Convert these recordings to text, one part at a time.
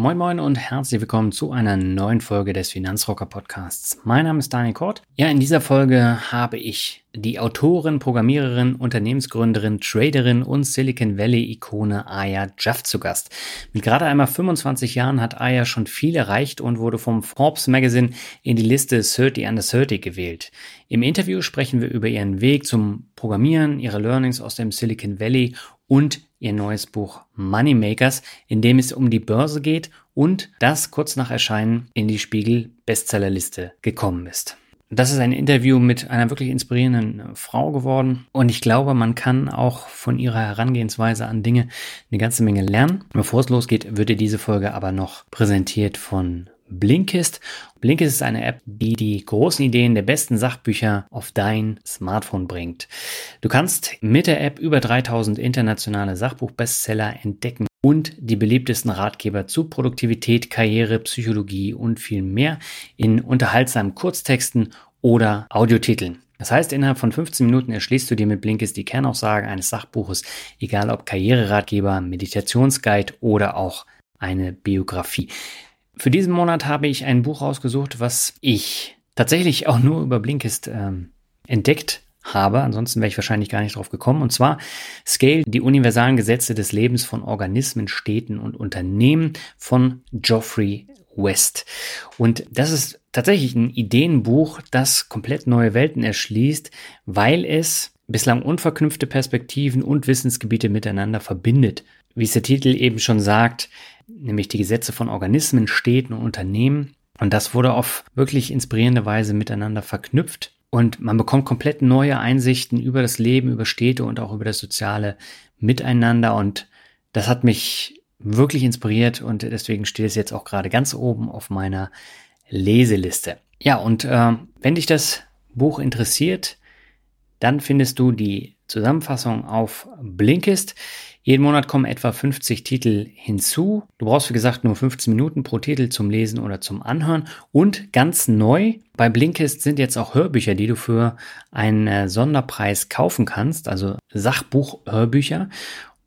Moin Moin und herzlich willkommen zu einer neuen Folge des Finanzrocker Podcasts. Mein Name ist Daniel Kort. Ja, in dieser Folge habe ich die Autorin, Programmiererin, Unternehmensgründerin, Traderin und Silicon Valley-Ikone Aya Jaff zu Gast. Mit gerade einmal 25 Jahren hat Aya schon viel erreicht und wurde vom Forbes Magazine in die Liste 30 under 30 gewählt. Im Interview sprechen wir über ihren Weg zum Programmieren, ihre Learnings aus dem Silicon Valley und ihr neues Buch Moneymakers, in dem es um die Börse geht und das kurz nach Erscheinen in die Spiegel Bestsellerliste gekommen ist. Das ist ein Interview mit einer wirklich inspirierenden Frau geworden und ich glaube, man kann auch von ihrer Herangehensweise an Dinge eine ganze Menge lernen. Bevor es losgeht, wird dir diese Folge aber noch präsentiert von Blinkist. Blinkist ist eine App, die die großen Ideen der besten Sachbücher auf dein Smartphone bringt. Du kannst mit der App über 3000 internationale Sachbuchbestseller entdecken und die beliebtesten Ratgeber zu Produktivität, Karriere, Psychologie und viel mehr in unterhaltsamen Kurztexten oder Audiotiteln. Das heißt, innerhalb von 15 Minuten erschließt du dir mit Blinkist die Kernaussage eines Sachbuches, egal ob Karriereratgeber, Meditationsguide oder auch eine Biografie. Für diesen Monat habe ich ein Buch rausgesucht, was ich tatsächlich auch nur über Blinkist ähm, entdeckt habe. Ansonsten wäre ich wahrscheinlich gar nicht drauf gekommen. Und zwar Scale, die universalen Gesetze des Lebens von Organismen, Städten und Unternehmen von Geoffrey West. Und das ist tatsächlich ein Ideenbuch, das komplett neue Welten erschließt, weil es bislang unverknüpfte Perspektiven und Wissensgebiete miteinander verbindet. Wie es der Titel eben schon sagt, nämlich die Gesetze von Organismen, Städten und Unternehmen. Und das wurde auf wirklich inspirierende Weise miteinander verknüpft. Und man bekommt komplett neue Einsichten über das Leben, über Städte und auch über das soziale Miteinander. Und das hat mich wirklich inspiriert und deswegen steht es jetzt auch gerade ganz oben auf meiner Leseliste. Ja, und äh, wenn dich das Buch interessiert, dann findest du die Zusammenfassung auf Blinkist. Jeden Monat kommen etwa 50 Titel hinzu. Du brauchst, wie gesagt, nur 15 Minuten pro Titel zum Lesen oder zum Anhören. Und ganz neu bei Blinkist sind jetzt auch Hörbücher, die du für einen äh, Sonderpreis kaufen kannst, also Sachbuch-Hörbücher.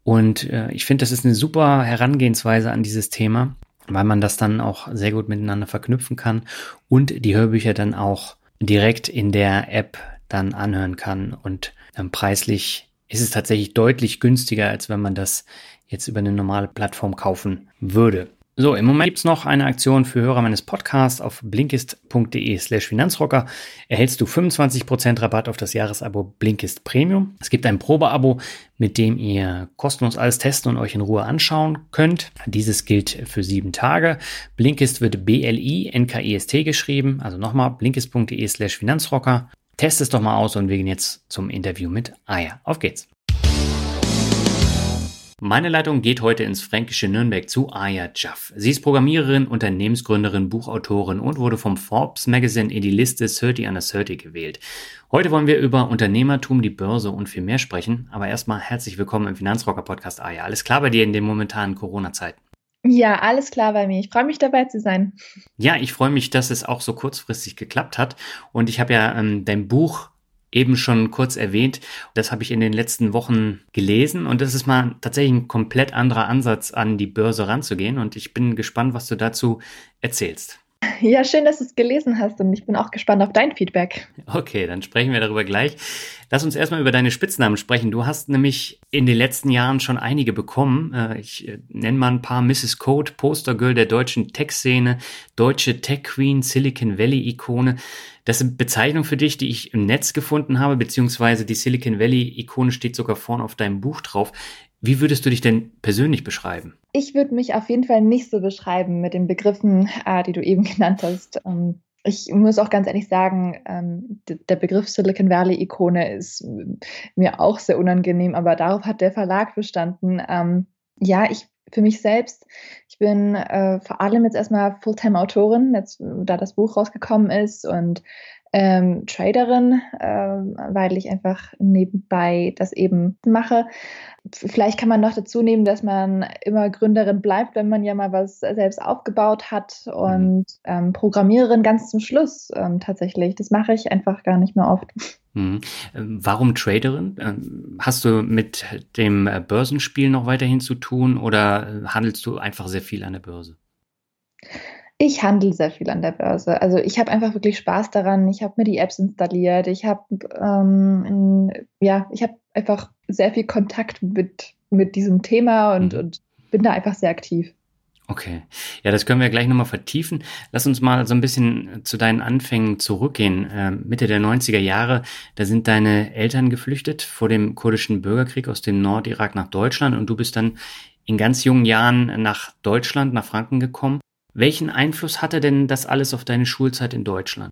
Und äh, ich finde, das ist eine super Herangehensweise an dieses Thema, weil man das dann auch sehr gut miteinander verknüpfen kann und die Hörbücher dann auch direkt in der App dann anhören kann und ähm, preislich ist es tatsächlich deutlich günstiger, als wenn man das jetzt über eine normale Plattform kaufen würde. So, im Moment gibt es noch eine Aktion für Hörer meines Podcasts auf blinkist.de slash Finanzrocker. Erhältst du 25% Rabatt auf das Jahresabo Blinkist Premium. Es gibt ein Probeabo, mit dem ihr kostenlos alles testen und euch in Ruhe anschauen könnt. Dieses gilt für sieben Tage. Blinkist wird B-L-I-N-K-I-S-T geschrieben. Also nochmal blinkist.de slash Finanzrocker. Test es doch mal aus und wir gehen jetzt zum Interview mit Aya. Auf geht's. Meine Leitung geht heute ins fränkische Nürnberg zu Aya Jaff. Sie ist Programmiererin, Unternehmensgründerin, Buchautorin und wurde vom Forbes Magazine in die Liste 30 under 30 gewählt. Heute wollen wir über Unternehmertum, die Börse und viel mehr sprechen. Aber erstmal herzlich willkommen im Finanzrocker Podcast Aya. Alles klar bei dir in den momentanen Corona-Zeiten? Ja, alles klar bei mir. Ich freue mich dabei zu sein. Ja, ich freue mich, dass es auch so kurzfristig geklappt hat. Und ich habe ja ähm, dein Buch eben schon kurz erwähnt. Das habe ich in den letzten Wochen gelesen und das ist mal tatsächlich ein komplett anderer Ansatz an die Börse ranzugehen und ich bin gespannt, was du dazu erzählst. Ja, schön, dass du es gelesen hast und ich bin auch gespannt auf dein Feedback. Okay, dann sprechen wir darüber gleich. Lass uns erstmal über deine Spitznamen sprechen. Du hast nämlich in den letzten Jahren schon einige bekommen. Äh, ich äh, nenne mal ein paar Mrs. Code, Postergirl der deutschen Tech-Szene, deutsche Tech Queen, Silicon Valley-Ikone. Das sind Bezeichnungen für dich, die ich im Netz gefunden habe, beziehungsweise die Silicon Valley-Ikone steht sogar vorne auf deinem Buch drauf. Wie würdest du dich denn persönlich beschreiben? Ich würde mich auf jeden Fall nicht so beschreiben mit den Begriffen, äh, die du eben genannt hast. Ähm, ich muss auch ganz ehrlich sagen, ähm, der Begriff Silicon Valley-Ikone ist mir auch sehr unangenehm, aber darauf hat der Verlag bestanden. Ähm, ja, ich für mich selbst, ich bin äh, vor allem jetzt erstmal Fulltime-Autorin, da das Buch rausgekommen ist und ähm, Traderin, äh, weil ich einfach nebenbei das eben mache. Vielleicht kann man noch dazu nehmen, dass man immer Gründerin bleibt, wenn man ja mal was selbst aufgebaut hat mhm. und ähm, Programmiererin ganz zum Schluss ähm, tatsächlich. Das mache ich einfach gar nicht mehr oft. Mhm. Ähm, warum Traderin? Ähm, hast du mit dem äh, Börsenspiel noch weiterhin zu tun oder äh, handelst du einfach sehr viel an der Börse? Ich handle sehr viel an der Börse. Also ich habe einfach wirklich Spaß daran. Ich habe mir die Apps installiert. Ich habe ähm, ja, ich habe einfach sehr viel Kontakt mit, mit diesem Thema und, mhm. und bin da einfach sehr aktiv. Okay. Ja, das können wir gleich nochmal vertiefen. Lass uns mal so ein bisschen zu deinen Anfängen zurückgehen. Äh, Mitte der 90er Jahre, da sind deine Eltern geflüchtet vor dem kurdischen Bürgerkrieg aus dem Nordirak nach Deutschland und du bist dann in ganz jungen Jahren nach Deutschland, nach Franken gekommen. Welchen Einfluss hatte denn das alles auf deine Schulzeit in Deutschland?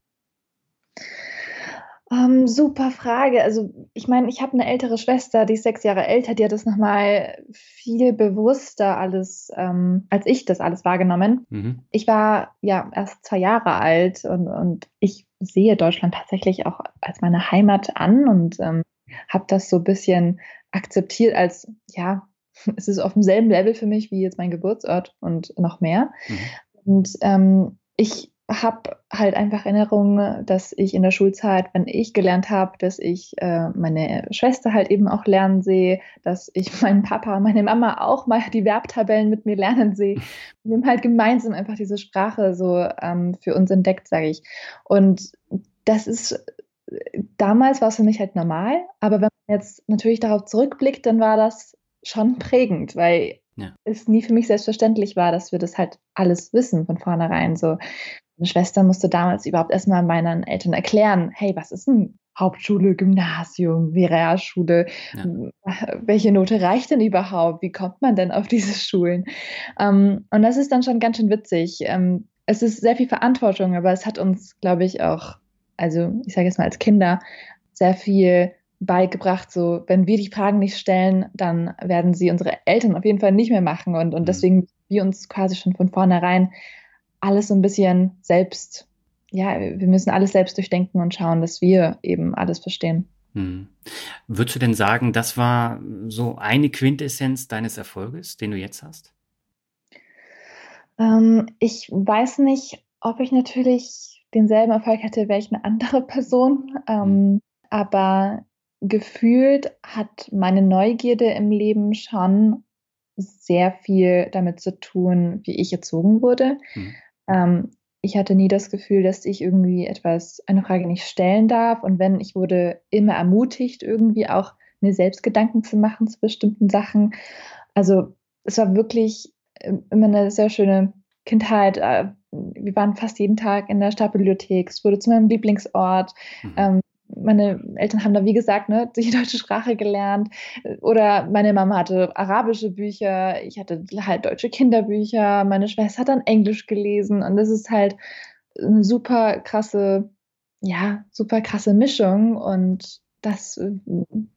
Ähm, super Frage. Also ich meine, ich habe eine ältere Schwester, die ist sechs Jahre älter, die hat das nochmal viel bewusster alles, ähm, als ich das alles wahrgenommen. Mhm. Ich war ja erst zwei Jahre alt und, und ich sehe Deutschland tatsächlich auch als meine Heimat an und ähm, habe das so ein bisschen akzeptiert als, ja, es ist auf demselben Level für mich wie jetzt mein Geburtsort und noch mehr. Mhm. Und ähm, ich habe halt einfach Erinnerungen, dass ich in der Schulzeit, wenn ich gelernt habe, dass ich äh, meine Schwester halt eben auch lernen sehe, dass ich meinen Papa, meine Mama auch mal die Verbtabellen mit mir lernen sehe. Wir haben halt gemeinsam einfach diese Sprache so ähm, für uns entdeckt, sage ich. Und das ist damals war es für mich halt normal, aber wenn man jetzt natürlich darauf zurückblickt, dann war das schon prägend, weil ja. es nie für mich selbstverständlich war, dass wir das halt alles wissen von vornherein. So, meine Schwester musste damals überhaupt erstmal meinen Eltern erklären, hey, was ist denn Hauptschule, Gymnasium, Realschule? Ja. Welche Note reicht denn überhaupt? Wie kommt man denn auf diese Schulen? Ähm, und das ist dann schon ganz schön witzig. Ähm, es ist sehr viel Verantwortung, aber es hat uns, glaube ich, auch, also ich sage jetzt mal als Kinder, sehr viel beigebracht, so wenn wir die Fragen nicht stellen, dann werden sie unsere Eltern auf jeden Fall nicht mehr machen und, und mhm. deswegen wir uns quasi schon von vornherein alles so ein bisschen selbst, ja, wir müssen alles selbst durchdenken und schauen, dass wir eben alles verstehen. Hm. Würdest du denn sagen, das war so eine Quintessenz deines Erfolges, den du jetzt hast? Ähm, ich weiß nicht, ob ich natürlich denselben Erfolg hätte, wäre ich eine andere Person. Ähm, hm. Aber gefühlt hat meine Neugierde im Leben schon sehr viel damit zu tun, wie ich erzogen wurde. Mhm. Ähm, ich hatte nie das Gefühl, dass ich irgendwie etwas, eine Frage nicht stellen darf. Und wenn, ich wurde immer ermutigt, irgendwie auch mir selbst Gedanken zu machen zu bestimmten Sachen. Also es war wirklich ähm, immer eine sehr schöne Kindheit. Äh, wir waren fast jeden Tag in der Stadtbibliothek. Es wurde zu meinem Lieblingsort. Mhm. Meine Eltern haben da, wie gesagt, ne, die deutsche Sprache gelernt. Oder meine Mama hatte arabische Bücher, ich hatte halt deutsche Kinderbücher, meine Schwester hat dann Englisch gelesen. Und das ist halt eine super krasse, ja, super krasse Mischung. Und das, äh,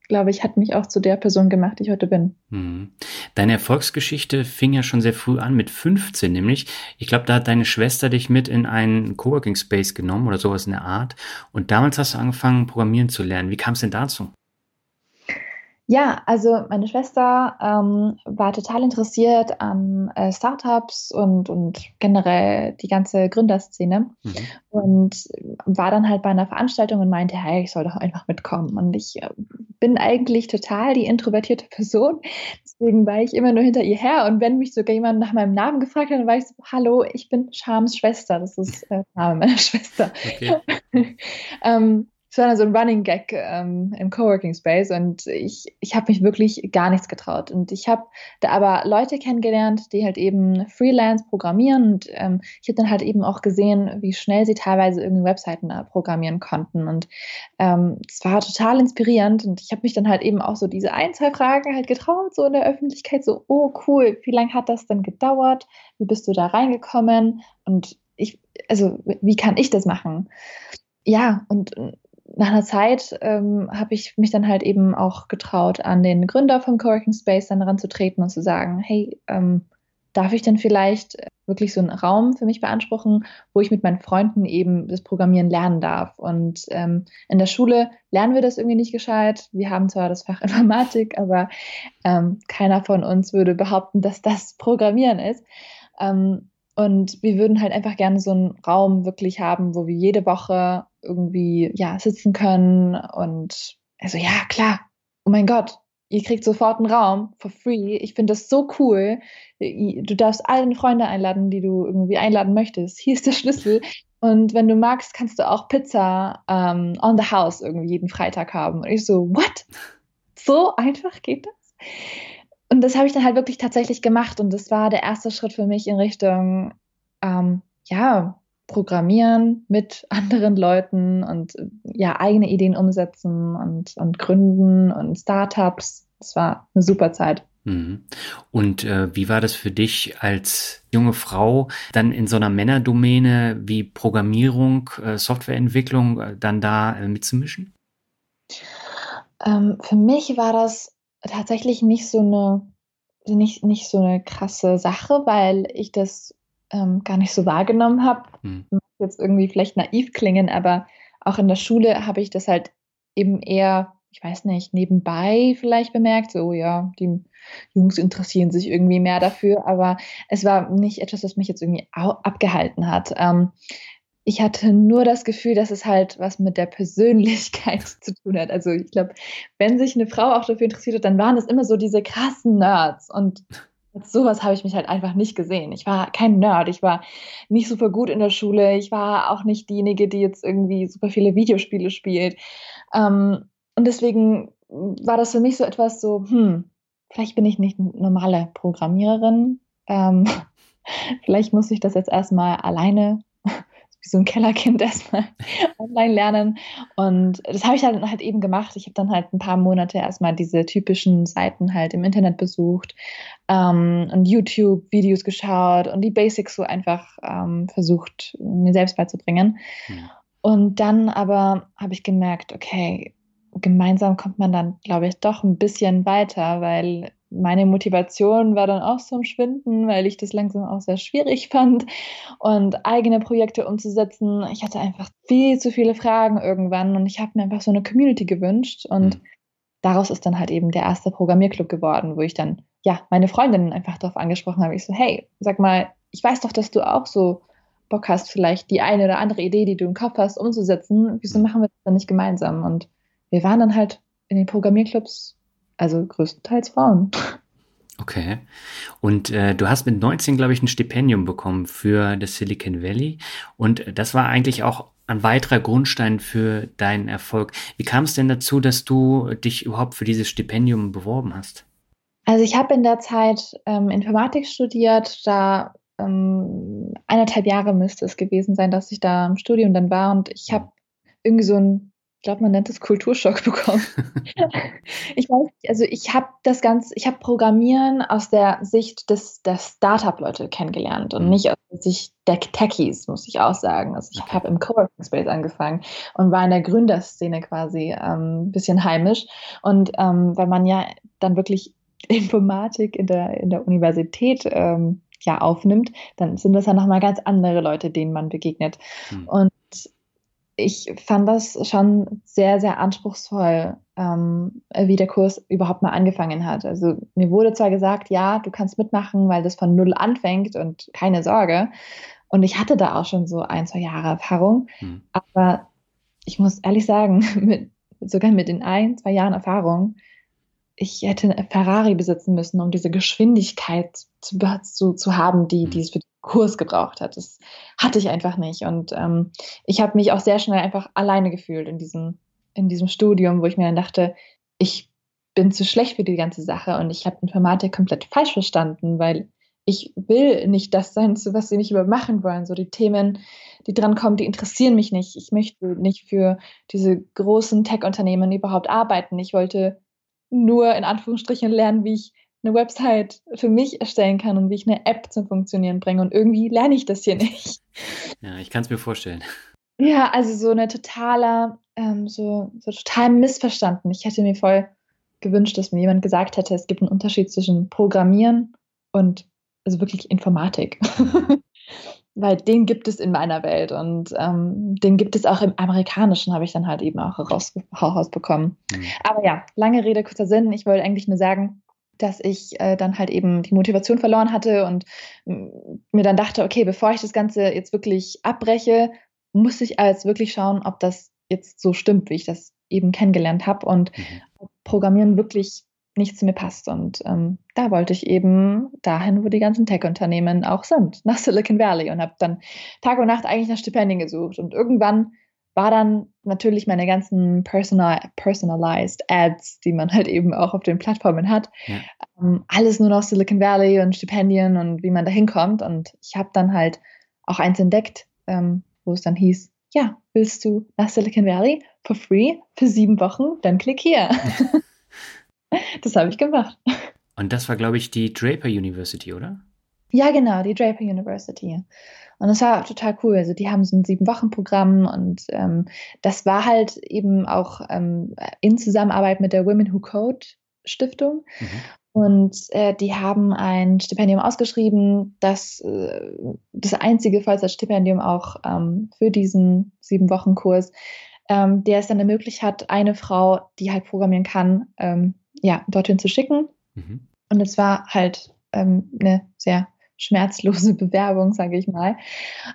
glaube ich, hat mich auch zu der Person gemacht, die ich heute bin. Hm. Deine Erfolgsgeschichte fing ja schon sehr früh an, mit 15 nämlich. Ich glaube, da hat deine Schwester dich mit in einen Coworking Space genommen oder sowas in der Art. Und damals hast du angefangen, Programmieren zu lernen. Wie kam es denn dazu? Ja, also meine Schwester ähm, war total interessiert an äh, Startups und, und generell die ganze Gründerszene mhm. und war dann halt bei einer Veranstaltung und meinte, hey, ich soll doch einfach mitkommen. Und ich äh, bin eigentlich total die introvertierte Person, deswegen war ich immer nur hinter ihr her. Und wenn mich sogar jemand nach meinem Namen gefragt hat, dann war ich so, hallo, ich bin Charms Schwester, das ist äh, der Name meiner Schwester. Okay. ähm, es war dann so ein Running Gag ähm, im Coworking Space und ich, ich habe mich wirklich gar nichts getraut. Und ich habe da aber Leute kennengelernt, die halt eben Freelance programmieren und ähm, ich habe dann halt eben auch gesehen, wie schnell sie teilweise irgendwie Webseiten äh, programmieren konnten. Und ähm, es ähm, war total inspirierend und ich habe mich dann halt eben auch so diese ein, zwei Fragen halt getraut, so in der Öffentlichkeit, so, oh cool, wie lange hat das denn gedauert? Wie bist du da reingekommen? Und ich, also wie kann ich das machen? Ja, und nach einer Zeit ähm, habe ich mich dann halt eben auch getraut, an den Gründer vom Coworking Space dann ranzutreten und zu sagen, hey, ähm, darf ich denn vielleicht wirklich so einen Raum für mich beanspruchen, wo ich mit meinen Freunden eben das Programmieren lernen darf. Und ähm, in der Schule lernen wir das irgendwie nicht gescheit. Wir haben zwar das Fach Informatik, aber ähm, keiner von uns würde behaupten, dass das Programmieren ist. Ähm, und wir würden halt einfach gerne so einen Raum wirklich haben, wo wir jede Woche irgendwie ja sitzen können und also ja klar, oh mein Gott, ihr kriegt sofort einen Raum for free. Ich finde das so cool. Du darfst alle Freunde einladen, die du irgendwie einladen möchtest. Hier ist der Schlüssel. Und wenn du magst, kannst du auch Pizza ähm, on the house irgendwie jeden Freitag haben. Und ich so, what? So einfach geht das? Und das habe ich dann halt wirklich tatsächlich gemacht. Und das war der erste Schritt für mich in Richtung, ähm, ja, Programmieren mit anderen Leuten und ja, eigene Ideen umsetzen und, und gründen und Startups. Das war eine super Zeit. Mhm. Und äh, wie war das für dich als junge Frau, dann in so einer Männerdomäne wie Programmierung, äh, Softwareentwicklung, äh, dann da äh, mitzumischen? Ähm, für mich war das tatsächlich nicht so eine nicht, nicht so eine krasse Sache, weil ich das ähm, gar nicht so wahrgenommen habe. Hm. Jetzt irgendwie vielleicht naiv klingen, aber auch in der Schule habe ich das halt eben eher, ich weiß nicht, nebenbei vielleicht bemerkt, so ja, die Jungs interessieren sich irgendwie mehr dafür, aber es war nicht etwas, was mich jetzt irgendwie abgehalten hat. Ähm, ich hatte nur das Gefühl, dass es halt was mit der Persönlichkeit zu tun hat. Also ich glaube, wenn sich eine Frau auch dafür interessiert hat, dann waren es immer so diese krassen Nerds und sowas habe ich mich halt einfach nicht gesehen. Ich war kein Nerd, ich war nicht super gut in der Schule, ich war auch nicht diejenige, die jetzt irgendwie super viele Videospiele spielt. Ähm, und deswegen war das für mich so etwas so, hm, vielleicht bin ich nicht normale Programmiererin. Ähm, vielleicht muss ich das jetzt erstmal alleine wie so ein Kellerkind erstmal online lernen. Und das habe ich dann halt eben gemacht. Ich habe dann halt ein paar Monate erstmal diese typischen Seiten halt im Internet besucht ähm, und YouTube-Videos geschaut und die Basics so einfach ähm, versucht, mir selbst beizubringen. Mhm. Und dann aber habe ich gemerkt, okay, gemeinsam kommt man dann, glaube ich, doch ein bisschen weiter, weil meine Motivation war dann auch zum Schwinden, weil ich das langsam auch sehr schwierig fand und eigene Projekte umzusetzen. Ich hatte einfach viel zu viele Fragen irgendwann und ich habe mir einfach so eine Community gewünscht und mhm. Daraus ist dann halt eben der erste Programmierclub geworden, wo ich dann ja meine Freundinnen einfach darauf angesprochen habe. Ich so, hey, sag mal, ich weiß doch, dass du auch so Bock hast, vielleicht die eine oder andere Idee, die du im Kopf hast, umzusetzen. Wieso mhm. machen wir das dann nicht gemeinsam? Und wir waren dann halt in den Programmierclubs also größtenteils Frauen. Okay. Und äh, du hast mit 19, glaube ich, ein Stipendium bekommen für das Silicon Valley. Und das war eigentlich auch ein weiterer Grundstein für deinen Erfolg. Wie kam es denn dazu, dass du dich überhaupt für dieses Stipendium beworben hast? Also ich habe in der Zeit ähm, Informatik studiert, da ähm, eineinhalb Jahre müsste es gewesen sein, dass ich da im Studium dann war und ich habe irgendwie so ein ich glaube, man nennt es Kulturschock bekommen. ich weiß nicht, also ich habe das Ganze, ich habe Programmieren aus der Sicht des, der Startup-Leute kennengelernt und mhm. nicht aus der Techies, muss ich auch sagen. Also ich okay. habe im Coworking Space angefangen und war in der Gründerszene quasi ähm, ein bisschen heimisch. Und ähm, wenn man ja dann wirklich Informatik in der, in der Universität ähm, ja aufnimmt, dann sind das ja nochmal ganz andere Leute, denen man begegnet. Mhm. Und ich fand das schon sehr, sehr anspruchsvoll, ähm, wie der Kurs überhaupt mal angefangen hat. Also mir wurde zwar gesagt, ja, du kannst mitmachen, weil das von null anfängt und keine Sorge. Und ich hatte da auch schon so ein, zwei Jahre Erfahrung. Hm. Aber ich muss ehrlich sagen, mit, sogar mit den ein, zwei Jahren Erfahrung, ich hätte eine Ferrari besitzen müssen, um diese Geschwindigkeit zu, zu, zu haben, die, die es für Kurs gebraucht hat. Das hatte ich einfach nicht. Und ähm, ich habe mich auch sehr schnell einfach alleine gefühlt in diesem, in diesem Studium, wo ich mir dann dachte, ich bin zu schlecht für die ganze Sache und ich habe Informatik komplett falsch verstanden, weil ich will nicht das sein, was sie nicht übermachen wollen. So die Themen, die dran kommen, die interessieren mich nicht. Ich möchte nicht für diese großen Tech-Unternehmen überhaupt arbeiten. Ich wollte nur in Anführungsstrichen lernen, wie ich eine Website für mich erstellen kann und wie ich eine App zum Funktionieren bringe. Und irgendwie lerne ich das hier nicht. Ja, ich kann es mir vorstellen. Ja, also so eine totaler, ähm, so, so total missverstanden. Ich hätte mir voll gewünscht, dass mir jemand gesagt hätte, es gibt einen Unterschied zwischen Programmieren und also wirklich Informatik. Weil den gibt es in meiner Welt und ähm, den gibt es auch im Amerikanischen, habe ich dann halt eben auch herausbekommen. Mhm. Aber ja, lange Rede, kurzer Sinn. Ich wollte eigentlich nur sagen, dass ich äh, dann halt eben die Motivation verloren hatte und mir dann dachte, okay, bevor ich das Ganze jetzt wirklich abbreche, muss ich als wirklich schauen, ob das jetzt so stimmt, wie ich das eben kennengelernt habe und mhm. Programmieren wirklich nicht zu mir passt. Und ähm, da wollte ich eben dahin, wo die ganzen Tech-Unternehmen auch sind, nach Silicon Valley und habe dann Tag und Nacht eigentlich nach Stipendien gesucht. Und irgendwann war dann natürlich meine ganzen personal, personalized Ads, die man halt eben auch auf den Plattformen hat, ja. ähm, alles nur noch Silicon Valley und Stipendien und wie man da hinkommt. Und ich habe dann halt auch eins entdeckt, ähm, wo es dann hieß, ja, willst du nach Silicon Valley for free für sieben Wochen? Dann klick hier. das habe ich gemacht. Und das war, glaube ich, die Draper University, oder? Ja, genau, die Draper University. Und das war total cool. Also die haben so ein Sieben-Wochen-Programm und ähm, das war halt eben auch ähm, in Zusammenarbeit mit der Women Who Code Stiftung. Mhm. Und äh, die haben ein Stipendium ausgeschrieben, das äh, das einzige Vollzeitstipendium auch ähm, für diesen Sieben-Wochen-Kurs, ähm, der es dann ermöglicht hat, eine Frau, die halt programmieren kann, ähm, ja, dorthin zu schicken. Mhm. Und es war halt ähm, eine sehr schmerzlose Bewerbung, sage ich mal.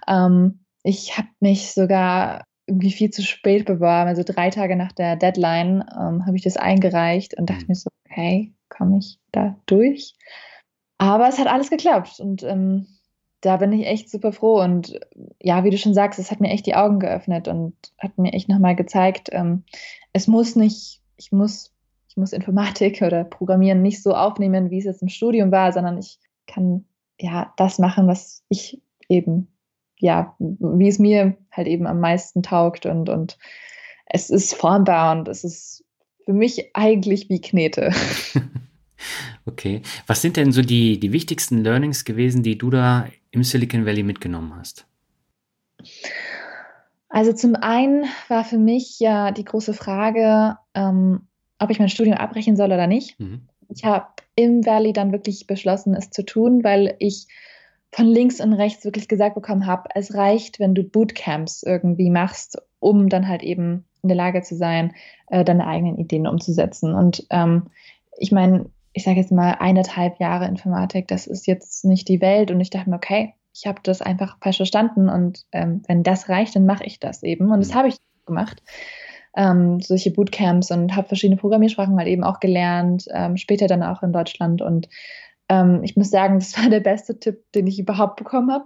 Ähm, ich habe mich sogar irgendwie viel zu spät beworben. Also drei Tage nach der Deadline ähm, habe ich das eingereicht und dachte mhm. mir so, okay, komme ich da durch? Aber es hat alles geklappt und ähm, da bin ich echt super froh. Und ja, wie du schon sagst, es hat mir echt die Augen geöffnet und hat mir echt nochmal gezeigt, ähm, es muss nicht, ich muss, ich muss Informatik oder Programmieren nicht so aufnehmen, wie es jetzt im Studium war, sondern ich kann ja das machen, was ich eben, ja, wie es mir halt eben am meisten taugt und, und es ist formbar und es ist für mich eigentlich wie Knete. Okay. Was sind denn so die, die wichtigsten Learnings gewesen, die du da im Silicon Valley mitgenommen hast? Also zum einen war für mich ja die große Frage, ähm, ob ich mein Studium abbrechen soll oder nicht. Mhm. Ich habe im Valley dann wirklich beschlossen, es zu tun, weil ich von links und rechts wirklich gesagt bekommen habe, es reicht, wenn du Bootcamps irgendwie machst, um dann halt eben in der Lage zu sein, äh, deine eigenen Ideen umzusetzen. Und ähm, ich meine, ich sage jetzt mal eineinhalb Jahre Informatik, das ist jetzt nicht die Welt. Und ich dachte mir, okay, ich habe das einfach falsch verstanden und ähm, wenn das reicht, dann mache ich das eben. Und das mhm. habe ich gemacht ähm, solche Bootcamps und habe verschiedene Programmiersprachen mal eben auch gelernt, ähm, später dann auch in Deutschland. Und ähm, ich muss sagen, das war der beste Tipp, den ich überhaupt bekommen habe.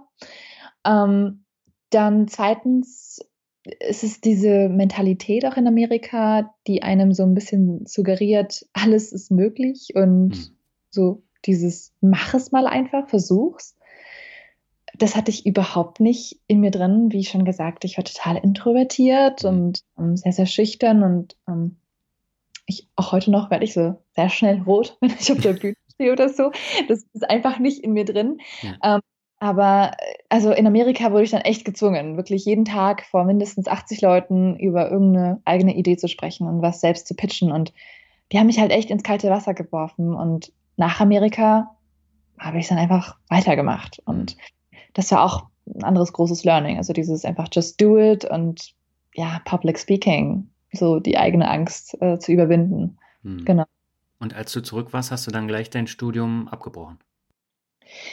Ähm, dann zweitens ist es diese Mentalität auch in Amerika, die einem so ein bisschen suggeriert, alles ist möglich und mhm. so dieses mach es mal einfach, versuch's das hatte ich überhaupt nicht in mir drin. Wie schon gesagt, ich war total introvertiert mhm. und ähm, sehr, sehr schüchtern und ähm, ich, auch heute noch werde ich so sehr schnell rot, wenn ich auf der Bühne stehe oder so. Das ist einfach nicht in mir drin. Ja. Ähm, aber also in Amerika wurde ich dann echt gezwungen, wirklich jeden Tag vor mindestens 80 Leuten über irgendeine eigene Idee zu sprechen und was selbst zu pitchen. Und die haben mich halt echt ins kalte Wasser geworfen. Und nach Amerika habe ich dann einfach weitergemacht. Und das war auch ein anderes großes Learning. Also dieses einfach just do it und ja, Public Speaking, so die eigene Angst äh, zu überwinden. Hm. Genau. Und als du zurück warst, hast du dann gleich dein Studium abgebrochen?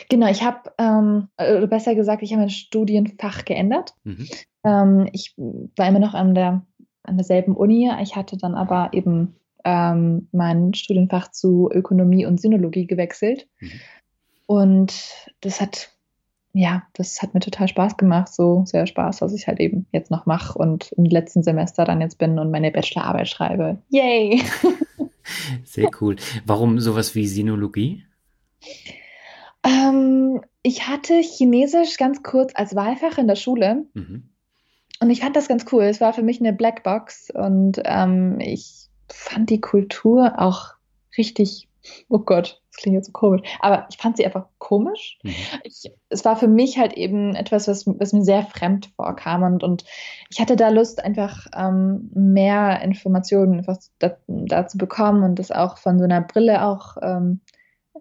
Genau, ich habe, ähm, oder besser gesagt, ich habe mein Studienfach geändert. Mhm. Ähm, ich war immer noch an, der, an derselben Uni. Ich hatte dann aber eben ähm, mein Studienfach zu Ökonomie und Sinologie gewechselt. Mhm. Und das hat, ja, das hat mir total Spaß gemacht, so sehr Spaß, was ich halt eben jetzt noch mache und im letzten Semester dann jetzt bin und meine Bachelorarbeit schreibe. Yay! Sehr cool. Warum sowas wie Sinologie? Ähm, ich hatte Chinesisch ganz kurz als Wahlfach in der Schule. Mhm. Und ich fand das ganz cool. Es war für mich eine Blackbox und ähm, ich fand die Kultur auch richtig, oh Gott, das klingt jetzt so komisch, aber ich fand sie einfach komisch. Mhm. Ich, es war für mich halt eben etwas, was, was mir sehr fremd vorkam und, und ich hatte da Lust, einfach ähm, mehr Informationen einfach da, da, zu bekommen und das auch von so einer Brille auch ähm,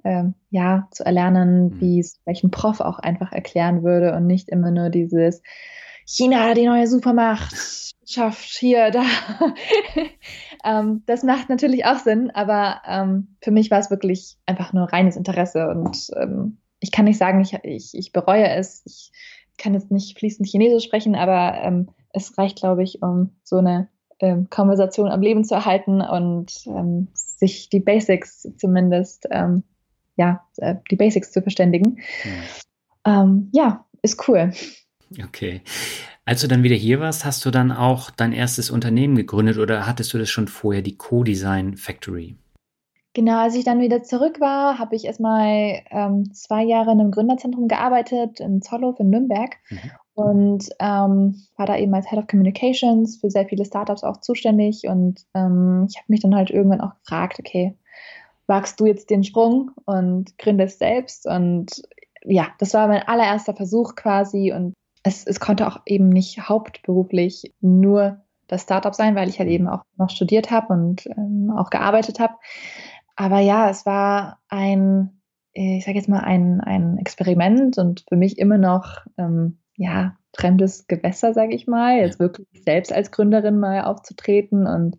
ähm, ja, zu erlernen, mhm. wie es welchen Prof auch einfach erklären würde und nicht immer nur dieses China, die neue Supermacht, schafft hier, da. ähm, das macht natürlich auch Sinn, aber ähm, für mich war es wirklich einfach nur reines Interesse und ähm, ich kann nicht sagen, ich, ich, ich bereue es. Ich kann jetzt nicht fließend Chinesisch sprechen, aber ähm, es reicht, glaube ich, um so eine ähm, Konversation am Leben zu erhalten und ähm, sich die Basics zumindest, ja, äh, die Basics zu verständigen. Mhm. ja, ist cool. Okay. Als du dann wieder hier warst, hast du dann auch dein erstes Unternehmen gegründet oder hattest du das schon vorher, die Co-Design Factory? Genau, als ich dann wieder zurück war, habe ich erstmal ähm, zwei Jahre in einem Gründerzentrum gearbeitet in Zollhof in Nürnberg mhm. und ähm, war da eben als Head of Communications für sehr viele Startups auch zuständig. Und ähm, ich habe mich dann halt irgendwann auch gefragt, okay, wagst du jetzt den Sprung und gründest selbst? Und ja, das war mein allererster Versuch quasi und es, es konnte auch eben nicht hauptberuflich nur das Startup sein, weil ich halt eben auch noch studiert habe und ähm, auch gearbeitet habe. Aber ja, es war ein, ich sage jetzt mal, ein, ein Experiment und für mich immer noch, ähm, ja, fremdes Gewässer, sage ich mal, jetzt wirklich selbst als Gründerin mal aufzutreten und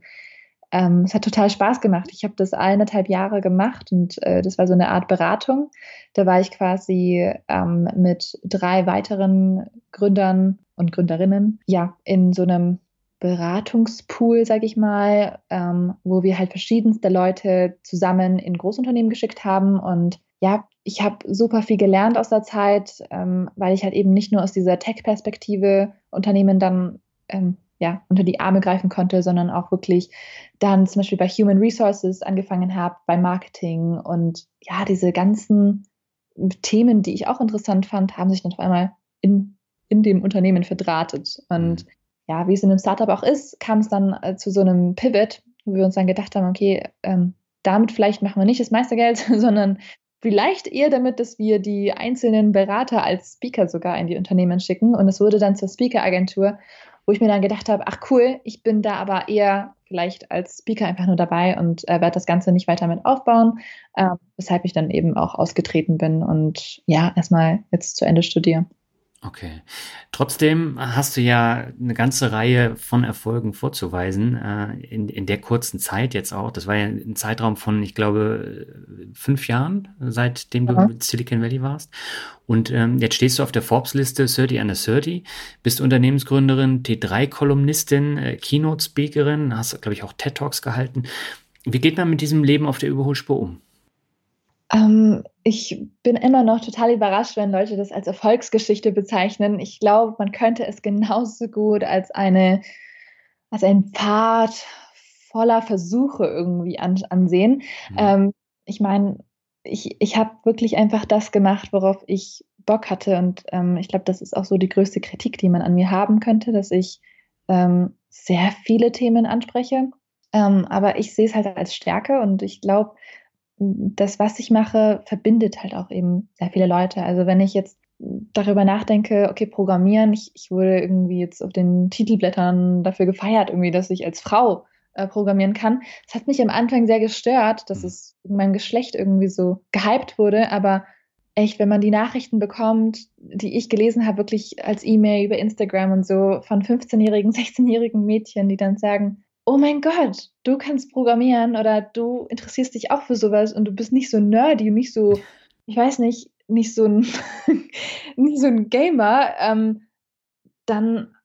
ähm, es hat total Spaß gemacht. Ich habe das eineinhalb Jahre gemacht und äh, das war so eine Art Beratung. Da war ich quasi ähm, mit drei weiteren Gründern und Gründerinnen, ja, in so einem Beratungspool, sage ich mal, ähm, wo wir halt verschiedenste Leute zusammen in Großunternehmen geschickt haben. Und ja, ich habe super viel gelernt aus der Zeit, ähm, weil ich halt eben nicht nur aus dieser Tech-Perspektive Unternehmen dann ähm, ja, unter die Arme greifen konnte, sondern auch wirklich dann zum Beispiel bei Human Resources angefangen habe, bei Marketing und ja, diese ganzen Themen, die ich auch interessant fand, haben sich dann auf einmal in, in dem Unternehmen verdrahtet. Und mhm. ja, wie es in einem Startup auch ist, kam es dann äh, zu so einem Pivot, wo wir uns dann gedacht haben, okay, ähm, damit vielleicht machen wir nicht das meiste Geld, sondern vielleicht eher damit, dass wir die einzelnen Berater als Speaker sogar in die Unternehmen schicken. Und es wurde dann zur Speaker-Agentur wo ich mir dann gedacht habe, ach cool, ich bin da aber eher vielleicht als Speaker einfach nur dabei und äh, werde das Ganze nicht weiter mit aufbauen, äh, weshalb ich dann eben auch ausgetreten bin und ja, erstmal jetzt zu Ende studiere. Okay. Trotzdem hast du ja eine ganze Reihe von Erfolgen vorzuweisen, äh, in, in der kurzen Zeit jetzt auch. Das war ja ein Zeitraum von, ich glaube, fünf Jahren, seitdem du mit Silicon Valley warst. Und ähm, jetzt stehst du auf der Forbes-Liste 30 under 30, bist Unternehmensgründerin, T3-Kolumnistin, äh, Keynote-Speakerin, hast, glaube ich, auch TED-Talks gehalten. Wie geht man mit diesem Leben auf der Überholspur um? Ähm, ich bin immer noch total überrascht, wenn Leute das als Erfolgsgeschichte bezeichnen. Ich glaube, man könnte es genauso gut als eine, als ein Pfad voller Versuche irgendwie an, ansehen. Mhm. Ähm, ich meine, ich, ich habe wirklich einfach das gemacht, worauf ich Bock hatte. Und ähm, ich glaube, das ist auch so die größte Kritik, die man an mir haben könnte, dass ich ähm, sehr viele Themen anspreche. Ähm, aber ich sehe es halt als Stärke und ich glaube, das, was ich mache, verbindet halt auch eben sehr viele Leute. Also wenn ich jetzt darüber nachdenke, okay, Programmieren, ich, ich wurde irgendwie jetzt auf den Titelblättern dafür gefeiert, irgendwie, dass ich als Frau äh, programmieren kann. Das hat mich am Anfang sehr gestört, dass mhm. es mein Geschlecht irgendwie so gehypt wurde, aber echt, wenn man die Nachrichten bekommt, die ich gelesen habe, wirklich als E-Mail über Instagram und so von 15-jährigen, 16-jährigen Mädchen, die dann sagen, oh mein Gott, du kannst programmieren oder du interessierst dich auch für sowas und du bist nicht so nerdy und nicht so, ich weiß nicht, nicht so ein, nicht so ein Gamer, ähm, dann,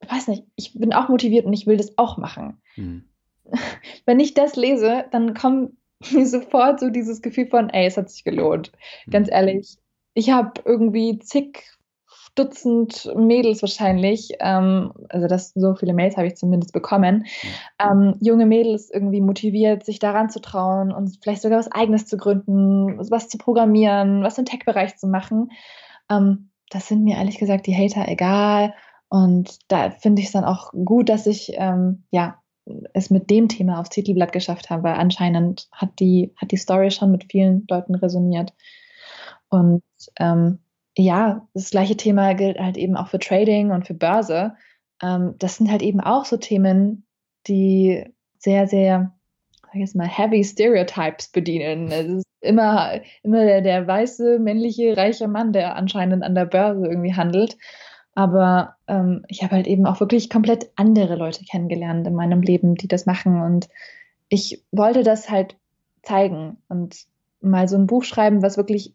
ich weiß nicht, ich bin auch motiviert und ich will das auch machen. Hm. Wenn ich das lese, dann kommt mir sofort so dieses Gefühl von, ey, es hat sich gelohnt. Ganz hm. ehrlich, ich habe irgendwie zig Dutzend Mädels wahrscheinlich, ähm, also das so viele Mails habe ich zumindest bekommen, ähm, junge Mädels irgendwie motiviert, sich daran zu trauen und vielleicht sogar was Eigenes zu gründen, was zu programmieren, was im Tech-Bereich zu machen. Ähm, das sind mir ehrlich gesagt die Hater egal. Und da finde ich es dann auch gut, dass ich ähm, ja es mit dem Thema aufs Titelblatt geschafft habe, weil anscheinend hat die, hat die Story schon mit vielen Leuten resoniert. Und ähm, ja, das gleiche Thema gilt halt eben auch für Trading und für Börse. Ähm, das sind halt eben auch so Themen, die sehr, sehr, sag ich jetzt mal, heavy Stereotypes bedienen. Es ist immer, immer der, der weiße, männliche, reiche Mann, der anscheinend an der Börse irgendwie handelt. Aber ähm, ich habe halt eben auch wirklich komplett andere Leute kennengelernt in meinem Leben, die das machen. Und ich wollte das halt zeigen und mal so ein Buch schreiben, was wirklich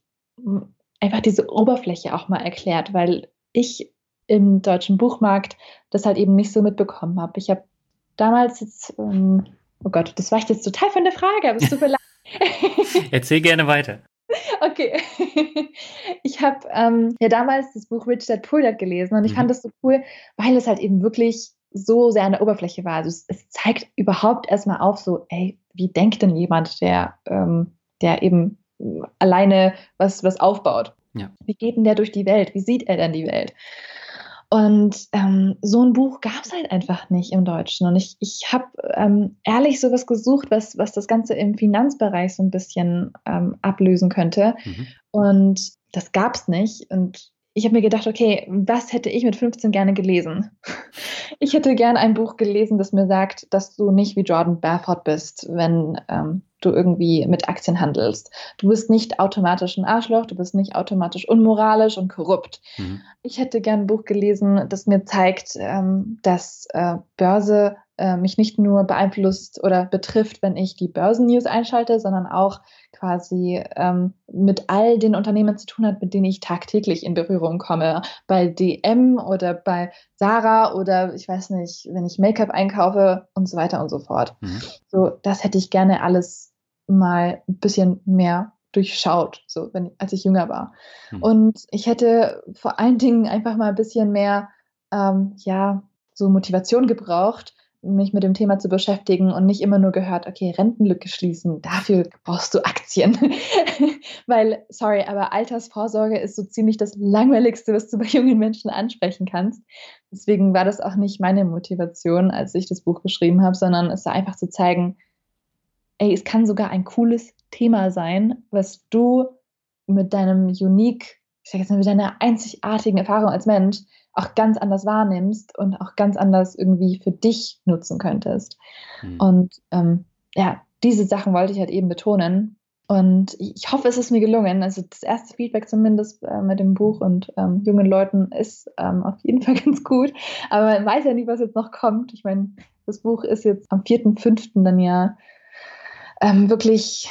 einfach diese Oberfläche auch mal erklärt, weil ich im deutschen Buchmarkt das halt eben nicht so mitbekommen habe. Ich habe damals jetzt, ähm, oh Gott, das war jetzt total von der Frage, aber es tut mir leid. Erzähl gerne weiter. Okay. Ich habe ähm, ja damals das Buch Rich Dad Poor Dad gelesen und ich mhm. fand das so cool, weil es halt eben wirklich so sehr an der Oberfläche war. Also es, es zeigt überhaupt erstmal auf, so, ey, wie denkt denn jemand, der, ähm, der eben alleine was, was aufbaut. Ja. Wie geht denn der durch die Welt? Wie sieht er denn die Welt? Und ähm, so ein Buch gab es halt einfach nicht im Deutschen. Und ich, ich habe ähm, ehrlich sowas gesucht, was, was das Ganze im Finanzbereich so ein bisschen ähm, ablösen könnte. Mhm. Und das gab es nicht. Und ich habe mir gedacht, okay, was hätte ich mit 15 gerne gelesen? Ich hätte gerne ein Buch gelesen, das mir sagt, dass du nicht wie Jordan Belfort bist, wenn ähm, du irgendwie mit Aktien handelst. Du bist nicht automatisch ein Arschloch, du bist nicht automatisch unmoralisch und korrupt. Mhm. Ich hätte gerne ein Buch gelesen, das mir zeigt, ähm, dass äh, Börse äh, mich nicht nur beeinflusst oder betrifft, wenn ich die Börsennews einschalte, sondern auch quasi ähm, mit all den Unternehmen zu tun hat, mit denen ich tagtäglich in Berührung komme. Bei DM oder bei Sarah oder ich weiß nicht, wenn ich Make-up einkaufe und so weiter und so fort. Mhm. So, das hätte ich gerne alles mal ein bisschen mehr durchschaut, so wenn, als ich jünger war. Mhm. Und ich hätte vor allen Dingen einfach mal ein bisschen mehr, ähm, ja, so Motivation gebraucht, mich mit dem Thema zu beschäftigen und nicht immer nur gehört, okay, Rentenlücke schließen, dafür brauchst du Aktien. Weil, sorry, aber Altersvorsorge ist so ziemlich das langweiligste, was du bei jungen Menschen ansprechen kannst. Deswegen war das auch nicht meine Motivation, als ich das Buch geschrieben habe, sondern es war einfach zu zeigen, ey, es kann sogar ein cooles Thema sein, was du mit deinem unique, ich sag jetzt mal, mit deiner einzigartigen Erfahrung als Mensch auch ganz anders wahrnimmst und auch ganz anders irgendwie für dich nutzen könntest. Mhm. Und ähm, ja, diese Sachen wollte ich halt eben betonen. Und ich hoffe, es ist mir gelungen. Also das erste Feedback zumindest äh, mit dem Buch und ähm, jungen Leuten ist ähm, auf jeden Fall ganz gut. Aber man weiß ja nie, was jetzt noch kommt. Ich meine, das Buch ist jetzt am 4.5. dann ja ähm, wirklich,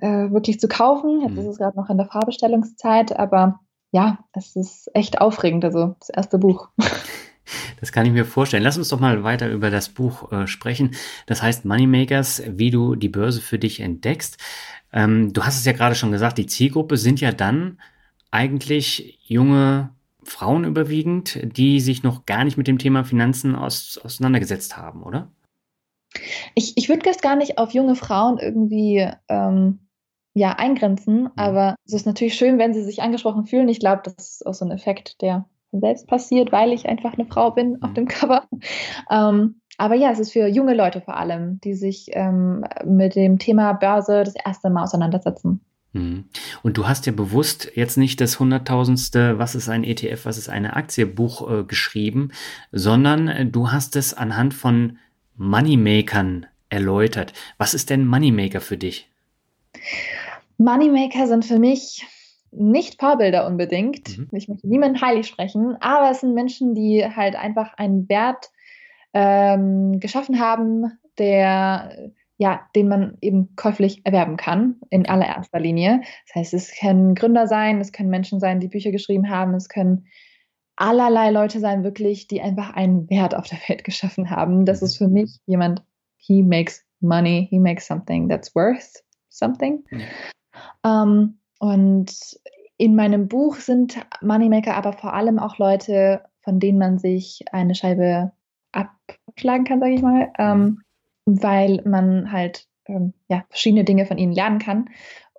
äh, wirklich zu kaufen. Jetzt mhm. ist es gerade noch in der Fahrbestellungszeit, aber ja, es ist echt aufregend, also das erste Buch. Das kann ich mir vorstellen. Lass uns doch mal weiter über das Buch äh, sprechen. Das heißt Moneymakers, wie du die Börse für dich entdeckst. Ähm, du hast es ja gerade schon gesagt, die Zielgruppe sind ja dann eigentlich junge Frauen überwiegend, die sich noch gar nicht mit dem Thema Finanzen aus, auseinandergesetzt haben, oder? Ich, ich würde das gar nicht auf junge Frauen irgendwie ähm, ja, eingrenzen, mhm. aber es ist natürlich schön, wenn sie sich angesprochen fühlen. Ich glaube, das ist auch so ein Effekt, der von selbst passiert, weil ich einfach eine Frau bin auf mhm. dem Cover. Ähm, aber ja, es ist für junge Leute vor allem, die sich ähm, mit dem Thema Börse das erste Mal auseinandersetzen. Mhm. Und du hast ja bewusst jetzt nicht das hunderttausendste, was ist ein ETF, was ist eine Aktie Buch äh, geschrieben, sondern äh, du hast es anhand von Moneymakern erläutert. Was ist denn Moneymaker für dich? Moneymaker sind für mich nicht Vorbilder unbedingt. Mhm. Ich möchte niemanden heilig sprechen, aber es sind Menschen, die halt einfach einen Wert ähm, geschaffen haben, der ja, den man eben käuflich erwerben kann, in allererster Linie. Das heißt, es können Gründer sein, es können Menschen sein, die Bücher geschrieben haben, es können allerlei Leute sein, wirklich, die einfach einen Wert auf der Welt geschaffen haben. Das mhm. ist für mich jemand, he makes money, he makes something that's worth something. Ja. Um, ähm, und in meinem Buch sind Moneymaker aber vor allem auch Leute, von denen man sich eine Scheibe abschlagen kann, sage ich mal, ähm, weil man halt ähm, ja, verschiedene Dinge von ihnen lernen kann.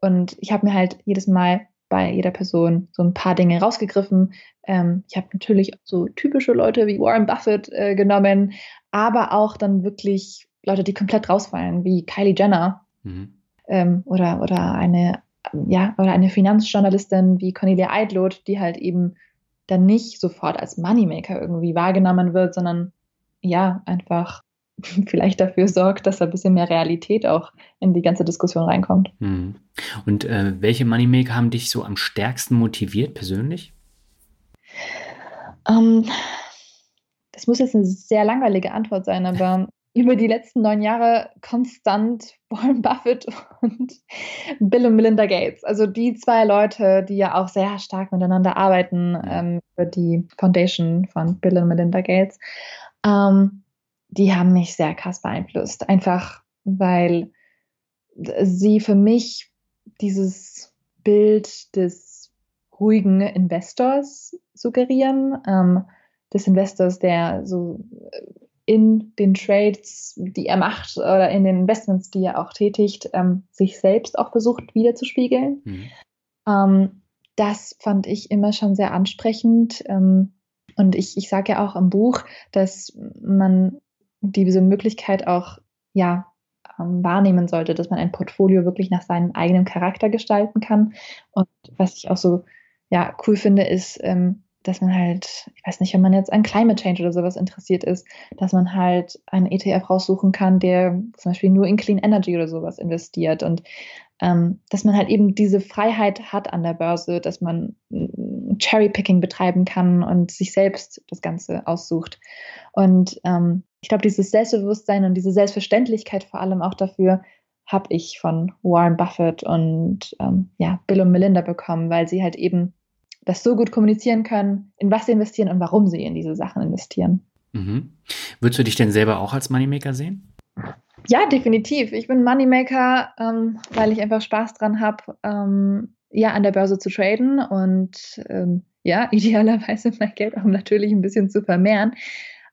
Und ich habe mir halt jedes Mal bei jeder Person so ein paar Dinge rausgegriffen. Ähm, ich habe natürlich so typische Leute wie Warren Buffett äh, genommen, aber auch dann wirklich Leute, die komplett rausfallen, wie Kylie Jenner mhm. ähm, oder, oder eine ja, oder eine Finanzjournalistin wie Cornelia Eidloth, die halt eben dann nicht sofort als Moneymaker irgendwie wahrgenommen wird, sondern ja, einfach vielleicht dafür sorgt, dass ein bisschen mehr Realität auch in die ganze Diskussion reinkommt. Hm. Und äh, welche Moneymaker haben dich so am stärksten motiviert persönlich? Um, ähm, das muss jetzt eine sehr langweilige Antwort sein, aber über die letzten neun Jahre konstant Warren Buffett und Bill und Melinda Gates. Also die zwei Leute, die ja auch sehr stark miteinander arbeiten ähm, über die Foundation von Bill und Melinda Gates. Ähm, die haben mich sehr krass beeinflusst. Einfach weil sie für mich dieses Bild des ruhigen Investors suggerieren, ähm, des Investors, der so in den Trades, die er macht oder in den Investments, die er auch tätigt, ähm, sich selbst auch versucht wiederzuspiegeln. Mhm. Ähm, das fand ich immer schon sehr ansprechend. Ähm, und ich, ich sage ja auch im Buch, dass man diese Möglichkeit auch ja ähm, wahrnehmen sollte, dass man ein Portfolio wirklich nach seinem eigenen Charakter gestalten kann. Und was ich auch so ja cool finde, ist, ähm, dass man halt, ich weiß nicht, wenn man jetzt an Climate Change oder sowas interessiert ist, dass man halt einen ETF raussuchen kann, der zum Beispiel nur in Clean Energy oder sowas investiert und ähm, dass man halt eben diese Freiheit hat an der Börse, dass man Cherry-Picking betreiben kann und sich selbst das Ganze aussucht. Und ähm, ich glaube, dieses Selbstbewusstsein und diese Selbstverständlichkeit vor allem auch dafür habe ich von Warren Buffett und ähm, ja, Bill und Melinda bekommen, weil sie halt eben das so gut kommunizieren können, in was sie investieren und warum sie in diese Sachen investieren. Mhm. Würdest du dich denn selber auch als Moneymaker sehen? Ja, definitiv. Ich bin Moneymaker, ähm, weil ich einfach Spaß dran habe, ähm, ja, an der Börse zu traden und ähm, ja, idealerweise mein Geld auch natürlich ein bisschen zu vermehren.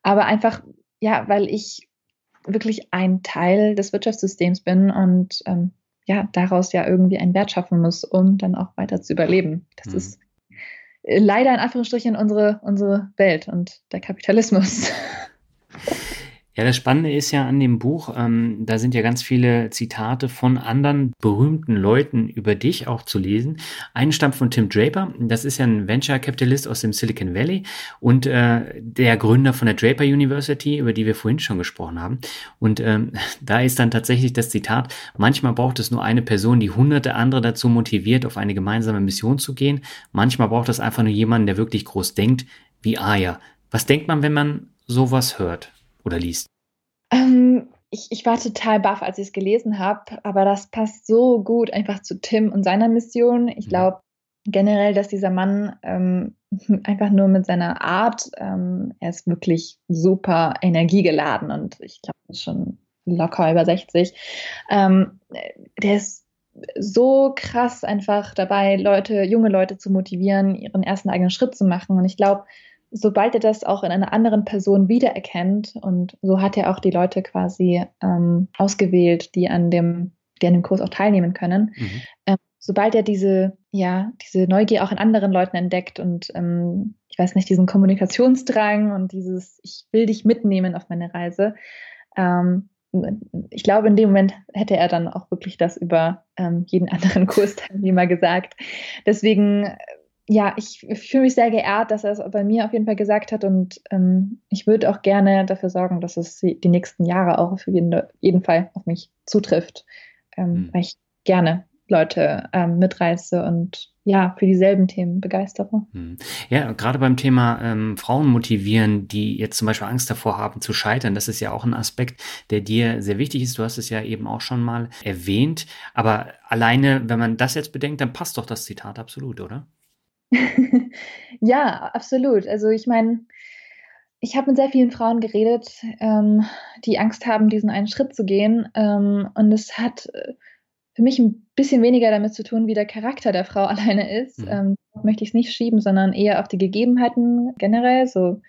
Aber einfach, ja, weil ich wirklich ein Teil des Wirtschaftssystems bin und ähm, ja, daraus ja irgendwie einen Wert schaffen muss, um dann auch weiter zu überleben. Das mhm. ist äh, leider in Anführungsstrichen unsere, unsere Welt und der Kapitalismus. Ja, das Spannende ist ja an dem Buch, ähm, da sind ja ganz viele Zitate von anderen berühmten Leuten über dich auch zu lesen. Einen stammt von Tim Draper, das ist ja ein Venture-Kapitalist aus dem Silicon Valley und äh, der Gründer von der Draper University, über die wir vorhin schon gesprochen haben. Und ähm, da ist dann tatsächlich das Zitat, manchmal braucht es nur eine Person, die hunderte andere dazu motiviert, auf eine gemeinsame Mission zu gehen. Manchmal braucht es einfach nur jemanden, der wirklich groß denkt, wie Aya. Was denkt man, wenn man sowas hört? Oder liest? Ähm, ich, ich war total baff, als ich es gelesen habe, aber das passt so gut einfach zu Tim und seiner Mission. Ich mhm. glaube generell, dass dieser Mann ähm, einfach nur mit seiner Art, ähm, er ist wirklich super energiegeladen und ich glaube schon locker über 60. Ähm, der ist so krass einfach dabei, Leute, junge Leute zu motivieren, ihren ersten eigenen Schritt zu machen. Und ich glaube, sobald er das auch in einer anderen Person wiedererkennt, und so hat er auch die Leute quasi ähm, ausgewählt, die an dem, die an dem Kurs auch teilnehmen können, mhm. ähm, sobald er diese, ja, diese Neugier auch in anderen Leuten entdeckt und ähm, ich weiß nicht, diesen Kommunikationsdrang und dieses, ich will dich mitnehmen auf meine Reise, ähm, ich glaube, in dem Moment hätte er dann auch wirklich das über ähm, jeden anderen Kursteilnehmer gesagt. Deswegen ja, ich, ich fühle mich sehr geehrt, dass er es bei mir auf jeden Fall gesagt hat und ähm, ich würde auch gerne dafür sorgen, dass es die nächsten Jahre auch auf jeden, jeden Fall auf mich zutrifft, ähm, mhm. weil ich gerne Leute ähm, mitreiße und ja, für dieselben Themen begeistere. Hm. Ja, gerade beim Thema ähm, Frauen motivieren, die jetzt zum Beispiel Angst davor haben zu scheitern, das ist ja auch ein Aspekt, der dir sehr wichtig ist. Du hast es ja eben auch schon mal erwähnt. Aber alleine, wenn man das jetzt bedenkt, dann passt doch das Zitat absolut, oder? ja, absolut. Also ich meine, ich habe mit sehr vielen Frauen geredet, ähm, die Angst haben, diesen einen Schritt zu gehen. Ähm, und es hat äh, für mich ein bisschen weniger damit zu tun, wie der Charakter der Frau alleine ist. Mhm. Ähm, möchte ich es nicht schieben, sondern eher auf die Gegebenheiten generell. So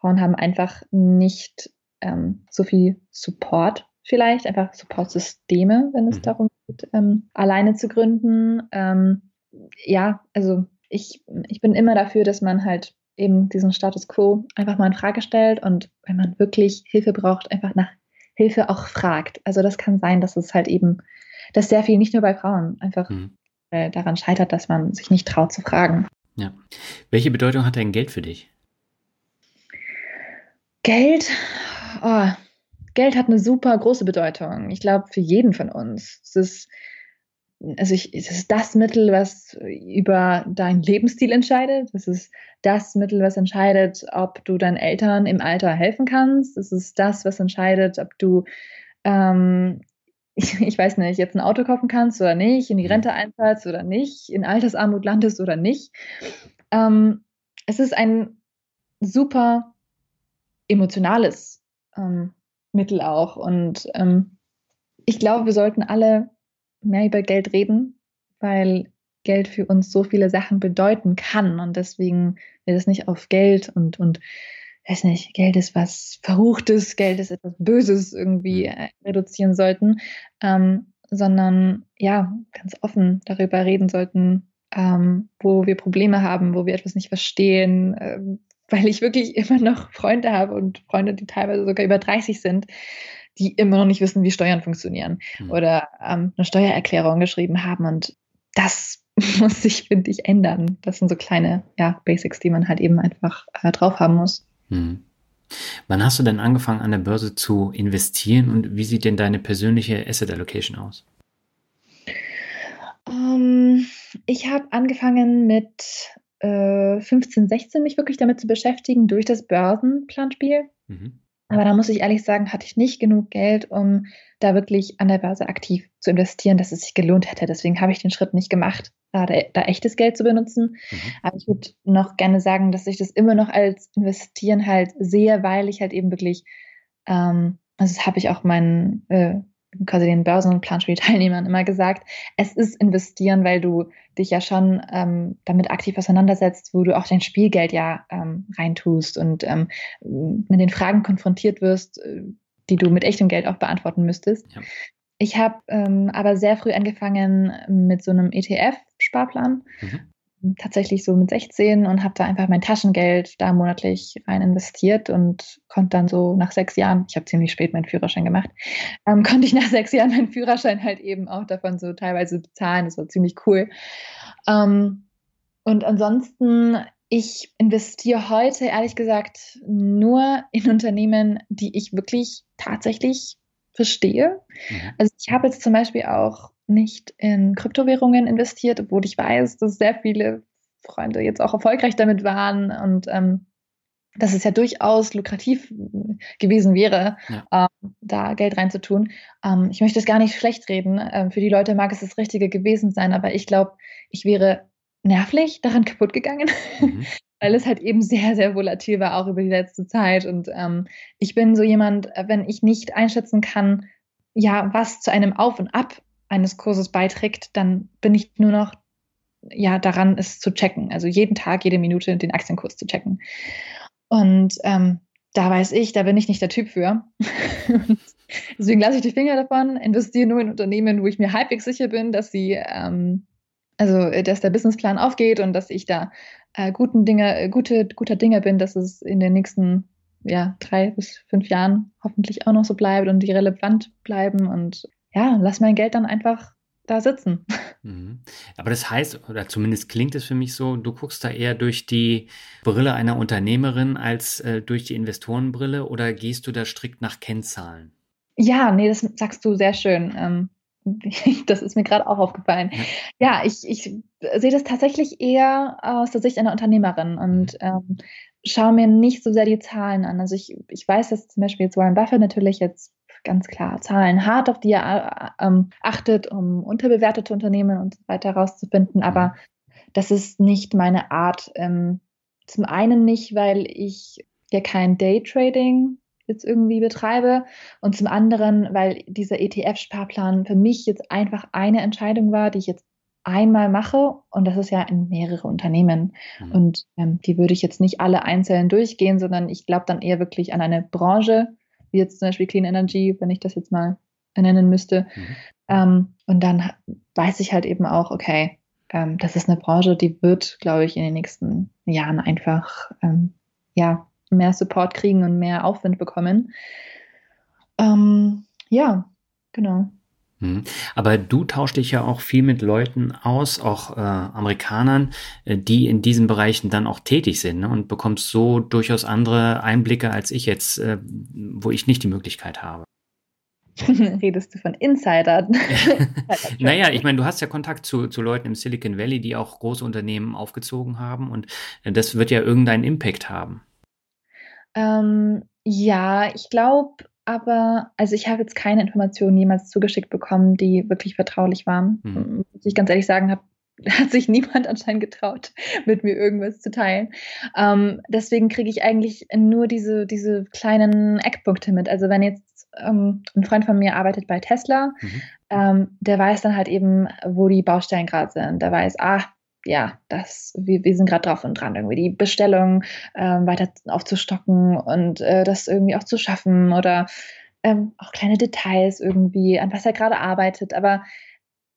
Frauen haben einfach nicht ähm, so viel Support vielleicht, einfach Supportsysteme, wenn es mhm. darum geht, ähm, alleine zu gründen. Ähm, ja, also ich, ich bin immer dafür, dass man halt eben diesen Status quo einfach mal in Frage stellt und wenn man wirklich Hilfe braucht, einfach nach Hilfe auch fragt. Also das kann sein, dass es halt eben, dass sehr viel nicht nur bei Frauen einfach mhm. äh, daran scheitert, dass man sich nicht traut zu fragen. Ja. Welche Bedeutung hat denn Geld für dich? Geld, oh, Geld hat eine super große Bedeutung. Ich glaube, für jeden von uns. Es ist also ich, es ist das Mittel, was über deinen Lebensstil entscheidet. Es ist das Mittel, was entscheidet, ob du deinen Eltern im Alter helfen kannst. Es ist das, was entscheidet, ob du, ähm, ich, ich, weiß nicht, jetzt ein Auto kaufen kannst oder nicht, in die mhm. Rente einzahlst oder nicht, in Altersarmut landest oder nicht. Ähm, es ist ein super emotionales ähm, Mittel auch. Und ähm, ich glaube, wir sollten alle mehr über Geld reden, weil Geld für uns so viele Sachen bedeuten kann und deswegen wir das nicht auf Geld und, und weiß nicht, Geld ist was Verruchtes, Geld ist etwas Böses irgendwie äh, reduzieren sollten, ähm, sondern ja, ganz offen darüber reden sollten, ähm, wo wir Probleme haben, wo wir etwas nicht verstehen, äh, weil ich wirklich immer noch Freunde habe und Freunde, die teilweise sogar über 30 sind, die immer noch nicht wissen, wie Steuern funktionieren mhm. oder ähm, eine Steuererklärung geschrieben haben. Und das muss sich, finde ich, ändern. Das sind so kleine ja, Basics, die man halt eben einfach äh, drauf haben muss. Mhm. Wann hast du denn angefangen, an der Börse zu investieren und wie sieht denn deine persönliche Asset Allocation aus? Um, ähm, ich habe angefangen mit äh, 15, 16 mich wirklich damit zu beschäftigen durch das Börsenplanspiel. Mhm. Aber da muss ich ehrlich sagen, hatte ich nicht genug Geld, um da wirklich an der Börse aktiv zu investieren, dass es sich gelohnt hätte. Deswegen habe ich den Schritt nicht gemacht, da, da echtes Geld zu benutzen. Mhm. Aber ich würde noch gerne sagen, dass ich das immer noch als Investieren halt sehe, weil ich halt eben wirklich, ähm, also das habe ich auch meinen äh, quasi den Börsenplanspiel-Teilnehmern immer gesagt, es ist investieren, weil du dich ja schon ähm, damit aktiv auseinandersetzt, wo du auch dein Spielgeld ja ähm, reintust und ähm, mit den Fragen konfrontiert wirst, äh, die du mit echtem Geld auch beantworten müsstest. Ja. Ich habe ähm, aber sehr früh angefangen mit so einem ETF-Sparplan. Mhm tatsächlich so mit 16 und habe da einfach mein Taschengeld da monatlich rein investiert und konnte dann so nach sechs Jahren, ich habe ziemlich spät meinen Führerschein gemacht, ähm, konnte ich nach sechs Jahren meinen Führerschein halt eben auch davon so teilweise bezahlen. Das war ziemlich cool. Ähm, und ansonsten, ich investiere heute ehrlich gesagt nur in Unternehmen, die ich wirklich tatsächlich verstehe. Mhm. Also ich habe jetzt zum Beispiel auch nicht in Kryptowährungen investiert, obwohl ich weiß, dass sehr viele Freunde jetzt auch erfolgreich damit waren und ähm, dass es ja durchaus lukrativ gewesen wäre, ja. ähm, da Geld reinzutun. Ähm, ich möchte es gar nicht schlecht reden. Ähm, für die Leute mag es das Richtige gewesen sein, aber ich glaube, ich wäre nervlich daran kaputt gegangen, mhm. weil es halt eben sehr, sehr volatil war, auch über die letzte Zeit. Und ähm, ich bin so jemand, wenn ich nicht einschätzen kann, ja, was zu einem Auf und Ab eines Kurses beiträgt, dann bin ich nur noch ja daran, es zu checken. Also jeden Tag, jede Minute den Aktienkurs zu checken. Und ähm, da weiß ich, da bin ich nicht der Typ für. Deswegen lasse ich die Finger davon, investiere nur in Unternehmen, wo ich mir halbwegs sicher bin, dass sie, ähm, also dass der Businessplan aufgeht und dass ich da äh, guten Dinge, gute, guter Dinge bin, dass es in den nächsten ja, drei bis fünf Jahren hoffentlich auch noch so bleibt und die relevant bleiben und ja, lass mein Geld dann einfach da sitzen. Mhm. Aber das heißt, oder zumindest klingt es für mich so, du guckst da eher durch die Brille einer Unternehmerin als äh, durch die Investorenbrille oder gehst du da strikt nach Kennzahlen? Ja, nee, das sagst du sehr schön. Ähm, das ist mir gerade auch aufgefallen. Ja, ich, ich sehe das tatsächlich eher aus der Sicht einer Unternehmerin und mhm. ähm, schaue mir nicht so sehr die Zahlen an. Also ich, ich weiß, dass zum Beispiel jetzt Warren Buffett natürlich jetzt ganz klar Zahlen hart, auf die er äh, ähm, achtet, um unterbewertete Unternehmen und so weiter herauszufinden. Mhm. Aber das ist nicht meine Art. Ähm, zum einen nicht, weil ich ja kein Daytrading jetzt irgendwie betreibe und zum anderen, weil dieser ETF-Sparplan für mich jetzt einfach eine Entscheidung war, die ich jetzt einmal mache und das ist ja in mehrere Unternehmen mhm. und ähm, die würde ich jetzt nicht alle einzeln durchgehen, sondern ich glaube dann eher wirklich an eine Branche, wie jetzt zum Beispiel Clean Energy, wenn ich das jetzt mal nennen müsste. Mhm. Ähm, und dann weiß ich halt eben auch, okay, ähm, das ist eine Branche, die wird, glaube ich, in den nächsten Jahren einfach ähm, ja mehr Support kriegen und mehr Aufwind bekommen. Ähm, ja, genau. Mhm. Aber du tauschst dich ja auch viel mit Leuten aus, auch äh, Amerikanern, äh, die in diesen Bereichen dann auch tätig sind ne? und bekommst so durchaus andere Einblicke als ich jetzt, äh, wo ich nicht die Möglichkeit habe. Redest du von Insidern? naja, ich meine, du hast ja Kontakt zu, zu Leuten im Silicon Valley, die auch große Unternehmen aufgezogen haben und äh, das wird ja irgendeinen Impact haben. Ähm, ja, ich glaube, aber also ich habe jetzt keine Informationen jemals zugeschickt bekommen, die wirklich vertraulich waren. Mhm. Muss ich ganz ehrlich sagen, habe hat sich niemand anscheinend getraut, mit mir irgendwas zu teilen. Ähm, deswegen kriege ich eigentlich nur diese, diese kleinen Eckpunkte mit. Also wenn jetzt ähm, ein Freund von mir arbeitet bei Tesla, mhm. ähm, der weiß dann halt eben, wo die Baustellen gerade sind. Der weiß, ah, ja, das, wir, wir sind gerade drauf und dran, irgendwie die Bestellung ähm, weiter aufzustocken und äh, das irgendwie auch zu schaffen oder ähm, auch kleine Details irgendwie, an was er gerade arbeitet, aber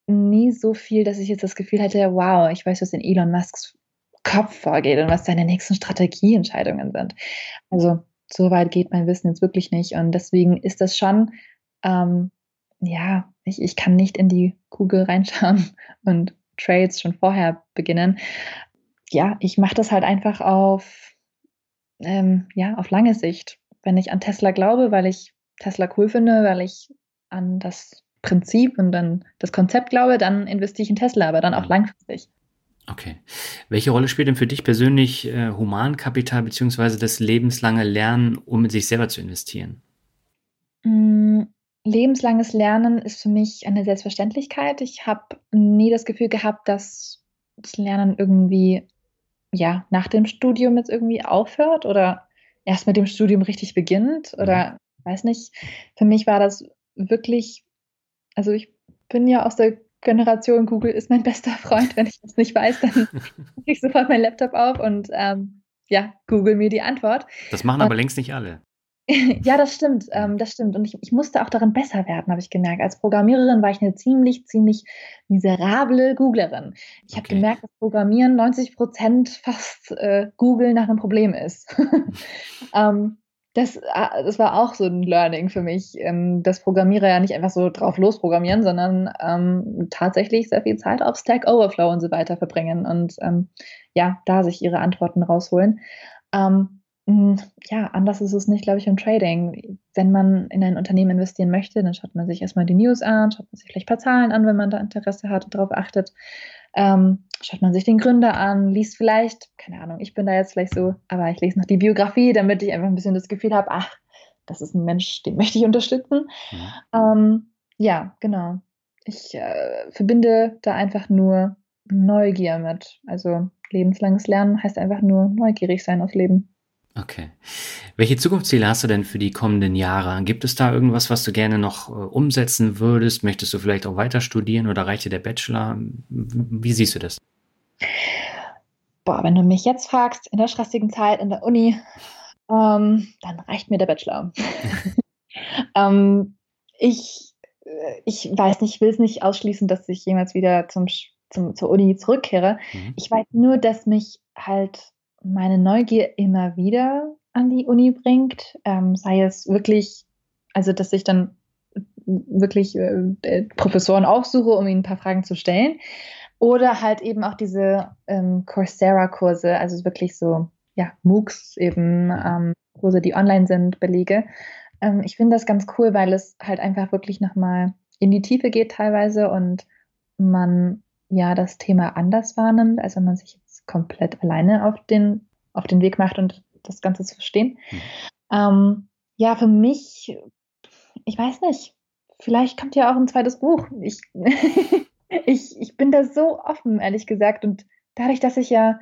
nie so viel, dass ich jetzt das Gefühl hätte, wow, ich weiß, was in Elon Musks Kopf vorgeht und was seine nächsten Strategieentscheidungen sind. Also so weit geht mein Wissen jetzt wirklich nicht und deswegen ist das schon, ähm, ja, ich, ich kann nicht in die Kugel reinschauen und Trades schon vorher beginnen. Ja, ich mache das halt einfach auf, ähm, ja, auf lange Sicht. Wenn ich an Tesla glaube, weil ich Tesla cool finde, weil ich an das Prinzip und dann das Konzept glaube, dann investiere ich in Tesla, aber dann auch mhm. langfristig. Okay. Welche Rolle spielt denn für dich persönlich äh, Humankapital bzw. das lebenslange Lernen, um in sich selber zu investieren? Mm, lebenslanges Lernen ist für mich eine Selbstverständlichkeit. Ich habe nie das Gefühl gehabt, dass das Lernen irgendwie ja nach dem Studium jetzt irgendwie aufhört oder erst mit dem Studium richtig beginnt oder weiß nicht. Für mich war das wirklich, also ich bin ja aus der Generation Google ist mein bester Freund. Wenn ich das nicht weiß, dann mache ich sofort meinen Laptop auf und ähm, ja, google mir die Antwort. Das machen aber längst nicht alle. ja, das stimmt, ähm, das stimmt. Und ich, ich musste auch darin besser werden, habe ich gemerkt. Als Programmiererin war ich eine ziemlich, ziemlich miserable Googlerin. Ich okay. habe gemerkt, dass Programmieren 90 Prozent fast äh, Google nach einem Problem ist. ähm, das, äh, das war auch so ein Learning für mich, ähm, dass Programmierer ja nicht einfach so drauf losprogrammieren, sondern ähm, tatsächlich sehr viel Zeit auf Stack Overflow und so weiter verbringen und ähm, ja, da sich ihre Antworten rausholen. Ähm, hm, ja, anders ist es nicht, glaube ich, im Trading. Wenn man in ein Unternehmen investieren möchte, dann schaut man sich erstmal die News an, schaut man sich vielleicht ein paar Zahlen an, wenn man da Interesse hat und darauf achtet. Ähm, schaut man sich den Gründer an, liest vielleicht, keine Ahnung, ich bin da jetzt vielleicht so, aber ich lese noch die Biografie, damit ich einfach ein bisschen das Gefühl habe, ach, das ist ein Mensch, den möchte ich unterstützen. Mhm. Ähm, ja, genau. Ich äh, verbinde da einfach nur Neugier mit. Also lebenslanges Lernen heißt einfach nur neugierig sein aufs Leben. Okay. Welche Zukunftsziele hast du denn für die kommenden Jahre? Gibt es da irgendwas, was du gerne noch äh, umsetzen würdest? Möchtest du vielleicht auch weiter studieren oder reicht dir der Bachelor? Wie siehst du das? Boah, wenn du mich jetzt fragst, in der stressigen Zeit in der Uni, ähm, dann reicht mir der Bachelor. ähm, ich, äh, ich weiß nicht, ich will es nicht ausschließen, dass ich jemals wieder zum, zum, zur Uni zurückkehre. Mhm. Ich weiß nur, dass mich halt meine Neugier immer wieder an die Uni bringt, ähm, sei es wirklich, also dass ich dann wirklich äh, äh, Professoren aufsuche, um ihnen ein paar Fragen zu stellen, oder halt eben auch diese ähm, Coursera-Kurse, also wirklich so, ja, MOOCs eben, ähm, Kurse, die online sind, Belege. Ähm, ich finde das ganz cool, weil es halt einfach wirklich nochmal in die Tiefe geht teilweise und man ja das Thema anders wahrnimmt, als wenn man sich komplett alleine auf den, auf den Weg macht und das Ganze zu verstehen. Mhm. Ähm, ja, für mich, ich weiß nicht, vielleicht kommt ja auch ein zweites Buch. Ich, ich, ich bin da so offen, ehrlich gesagt. Und dadurch, dass ich ja,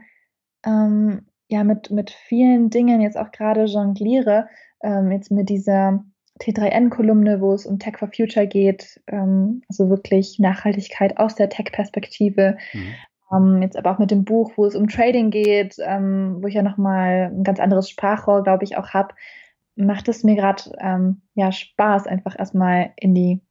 ähm, ja mit, mit vielen Dingen jetzt auch gerade jongliere, ähm, jetzt mit dieser T3N-Kolumne, wo es um Tech for Future geht, ähm, also wirklich Nachhaltigkeit aus der Tech-Perspektive. Mhm. Ähm, jetzt aber auch mit dem Buch, wo es um Trading geht, ähm, wo ich ja nochmal ein ganz anderes Sprachrohr, glaube ich, auch habe, macht es mir gerade ähm, ja Spaß, einfach erstmal in die,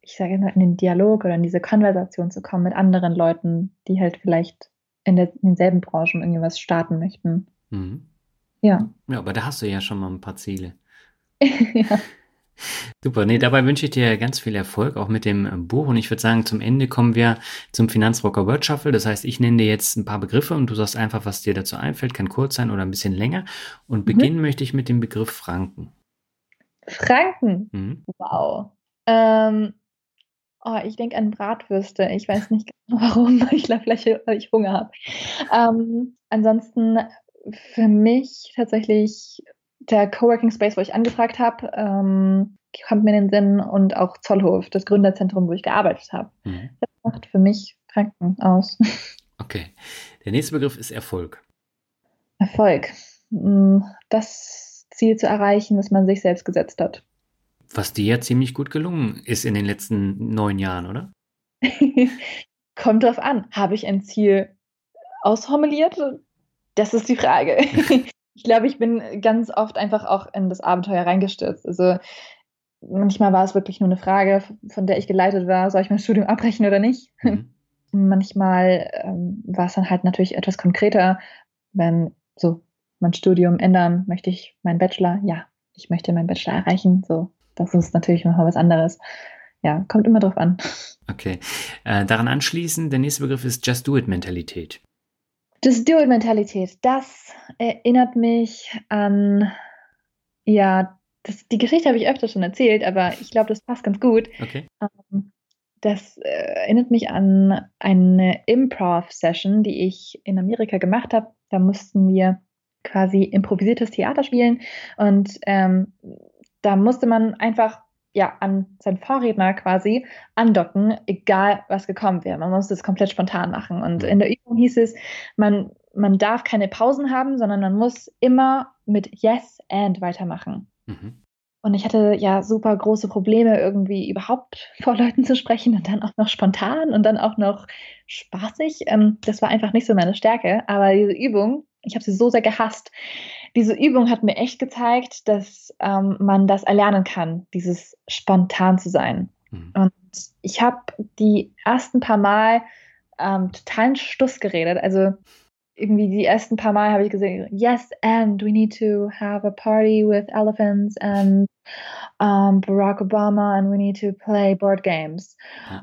ich sage immer, in den Dialog oder in diese Konversation zu kommen mit anderen Leuten, die halt vielleicht in, der, in denselben Branchen irgendwie was starten möchten. Mhm. Ja. Ja, aber da hast du ja schon mal ein paar Ziele. ja. Super, nee, dabei wünsche ich dir ganz viel Erfolg, auch mit dem Buch. Und ich würde sagen, zum Ende kommen wir zum Finanzrocker Word Shuffle. Das heißt, ich nenne dir jetzt ein paar Begriffe und du sagst einfach, was dir dazu einfällt. Kann kurz sein oder ein bisschen länger. Und mhm. beginnen möchte ich mit dem Begriff Franken. Franken? Mhm. Wow. Ähm, oh, ich denke an Bratwürste. Ich weiß nicht genau warum. Ich glaube, vielleicht, weil ich Hunger habe. Ähm, ansonsten für mich tatsächlich der Coworking Space, wo ich angefragt habe, ähm, kommt mir in den Sinn und auch Zollhof, das Gründerzentrum, wo ich gearbeitet habe. Mhm. Das macht für mich Franken aus. Okay. Der nächste Begriff ist Erfolg. Erfolg. Mm, das Ziel zu erreichen, das man sich selbst gesetzt hat. Was dir ja ziemlich gut gelungen ist in den letzten neun Jahren, oder? Kommt drauf an. Habe ich ein Ziel ausformuliert? Das ist die Frage. ich glaube, ich bin ganz oft einfach auch in das Abenteuer reingestürzt. Also manchmal war es wirklich nur eine Frage, von der ich geleitet war, soll ich mein Studium abbrechen oder nicht? Mhm. Manchmal ähm, war es dann halt natürlich etwas konkreter, wenn so mein Studium ändern, möchte ich meinen Bachelor, ja, ich möchte meinen Bachelor erreichen, so, das ist natürlich nochmal was anderes. Ja, kommt immer drauf an. Okay. Äh, daran anschließend, der nächste Begriff ist Just Do It Mentalität. Just Do It Mentalität, das erinnert mich an, ja, das, die Geschichte habe ich öfter schon erzählt, aber ich glaube, das passt ganz gut. Okay. Ähm, das äh, erinnert mich an eine Improv-Session, die ich in Amerika gemacht habe. Da mussten wir quasi improvisiertes Theater spielen und ähm, da musste man einfach ja, an seinen Vorredner quasi andocken, egal was gekommen wäre. Man muss das komplett spontan machen. Und in der Übung hieß es, man, man darf keine Pausen haben, sondern man muss immer mit Yes and weitermachen. Mhm. Und ich hatte ja super große Probleme, irgendwie überhaupt vor Leuten zu sprechen und dann auch noch spontan und dann auch noch spaßig. Ähm, das war einfach nicht so meine Stärke. Aber diese Übung, ich habe sie so sehr gehasst, diese Übung hat mir echt gezeigt, dass ähm, man das erlernen kann, dieses spontan zu sein. Mhm. Und ich habe die ersten paar Mal ähm, totalen Stuss geredet. Also irgendwie die ersten paar Mal habe ich gesagt, yes, and we need to have a party with elephants and um, Barack Obama and we need to play board games.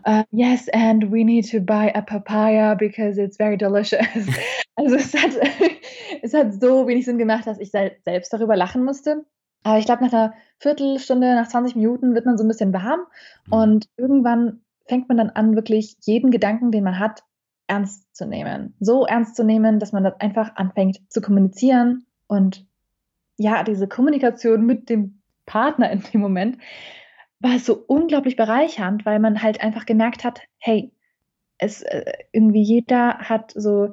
Uh, yes, and we need to buy a papaya because it's very delicious. also es hat, es hat so wenig Sinn gemacht, dass ich selbst darüber lachen musste. Aber ich glaube, nach einer Viertelstunde, nach 20 Minuten wird man so ein bisschen warm mhm. und irgendwann fängt man dann an, wirklich jeden Gedanken, den man hat, ernst zu nehmen. So ernst zu nehmen, dass man das einfach anfängt zu kommunizieren und ja, diese Kommunikation mit dem Partner in dem Moment war so unglaublich bereichernd, weil man halt einfach gemerkt hat, hey, es äh, irgendwie jeder hat so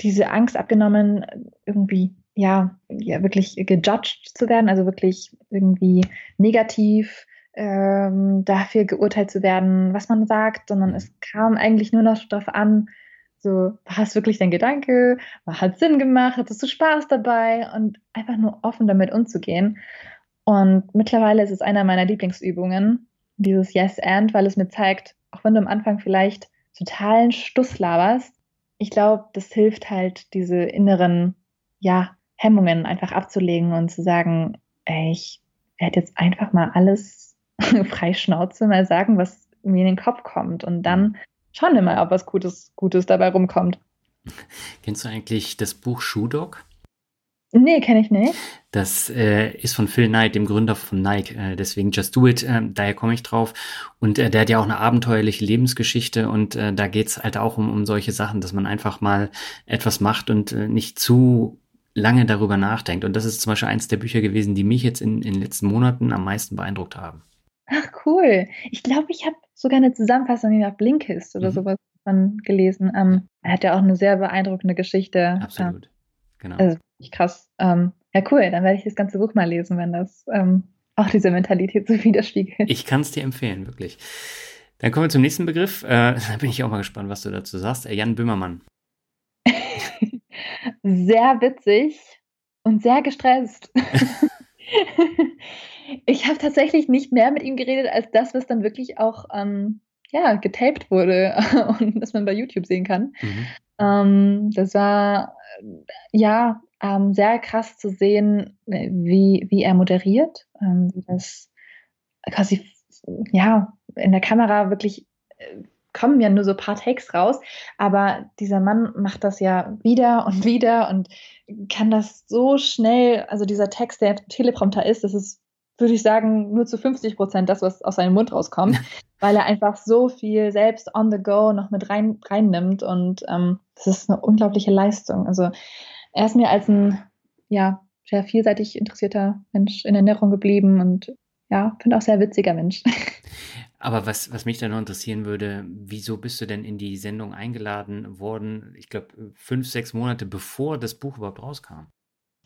diese Angst abgenommen, irgendwie ja, ja wirklich gejudged zu werden, also wirklich irgendwie negativ ähm, dafür geurteilt zu werden, was man sagt, sondern es kam eigentlich nur noch darauf an, so, war es wirklich dein Gedanke? Hat Sinn gemacht? Hattest du Spaß dabei? Und einfach nur offen damit umzugehen. Und mittlerweile ist es einer meiner Lieblingsübungen, dieses Yes and, weil es mir zeigt, auch wenn du am Anfang vielleicht totalen Stuss laberst, ich glaube, das hilft halt, diese inneren, ja, Hemmungen einfach abzulegen und zu sagen, ey, ich werde jetzt einfach mal alles frei Schnauze mal sagen, was mir in den Kopf kommt. Und dann schauen wir mal, ob was Gutes, Gutes dabei rumkommt. Kennst du eigentlich das Buch Shoe Dog? Nee, kenne ich nicht. Das äh, ist von Phil Knight, dem Gründer von Nike. Äh, deswegen Just Do It, äh, daher komme ich drauf. Und äh, der hat ja auch eine abenteuerliche Lebensgeschichte und äh, da geht's halt auch um, um solche Sachen, dass man einfach mal etwas macht und äh, nicht zu lange darüber nachdenkt. Und das ist zum Beispiel eins der Bücher gewesen, die mich jetzt in, in den letzten Monaten am meisten beeindruckt haben. Ach cool. Ich glaube, ich habe sogar eine Zusammenfassung auf Blinkist oder mhm. sowas von gelesen. Ähm, er hat ja auch eine sehr beeindruckende Geschichte. Absolut. Ähm, genau. Also krass. Ähm, ja, cool. Dann werde ich das ganze Buch mal lesen, wenn das ähm, auch diese Mentalität so widerspiegelt. Ich kann es dir empfehlen, wirklich. Dann kommen wir zum nächsten Begriff. Äh, da bin ich auch mal gespannt, was du dazu sagst. Äh, Jan Böhmermann. sehr witzig und sehr gestresst. ich habe tatsächlich nicht mehr mit ihm geredet als das, was dann wirklich auch ähm, ja, getaped wurde und das man bei YouTube sehen kann. Mhm. Ähm, das war ja ähm, sehr krass zu sehen, wie, wie er moderiert, ähm, das quasi ja in der Kamera wirklich äh, kommen ja nur so ein paar Takes raus, aber dieser Mann macht das ja wieder und wieder und kann das so schnell, also dieser Text, der Teleprompter ist, das ist, würde ich sagen, nur zu 50 Prozent das, was aus seinem Mund rauskommt, weil er einfach so viel selbst on the go noch mit rein, reinnimmt und ähm, das ist eine unglaubliche Leistung. Also er ist mir als ein, ja, sehr vielseitig interessierter Mensch in Erinnerung geblieben und ja, finde auch sehr witziger Mensch. Aber was, was mich dann noch interessieren würde, wieso bist du denn in die Sendung eingeladen worden, ich glaube, fünf, sechs Monate bevor das Buch überhaupt rauskam?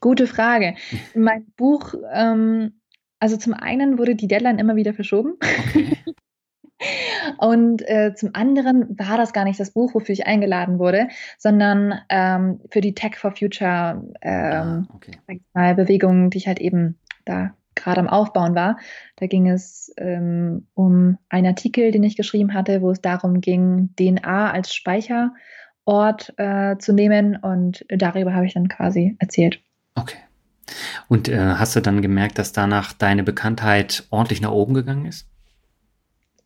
Gute Frage. mein Buch, ähm, also zum einen wurde die Deadline immer wieder verschoben. Okay. Und äh, zum anderen war das gar nicht das Buch, wofür ich eingeladen wurde, sondern ähm, für die Tech for Future ähm, ah, okay. Bewegung, die ich halt eben da gerade am Aufbauen war. Da ging es ähm, um einen Artikel, den ich geschrieben hatte, wo es darum ging, DNA als Speicherort äh, zu nehmen und darüber habe ich dann quasi erzählt. Okay. Und äh, hast du dann gemerkt, dass danach deine Bekanntheit ordentlich nach oben gegangen ist?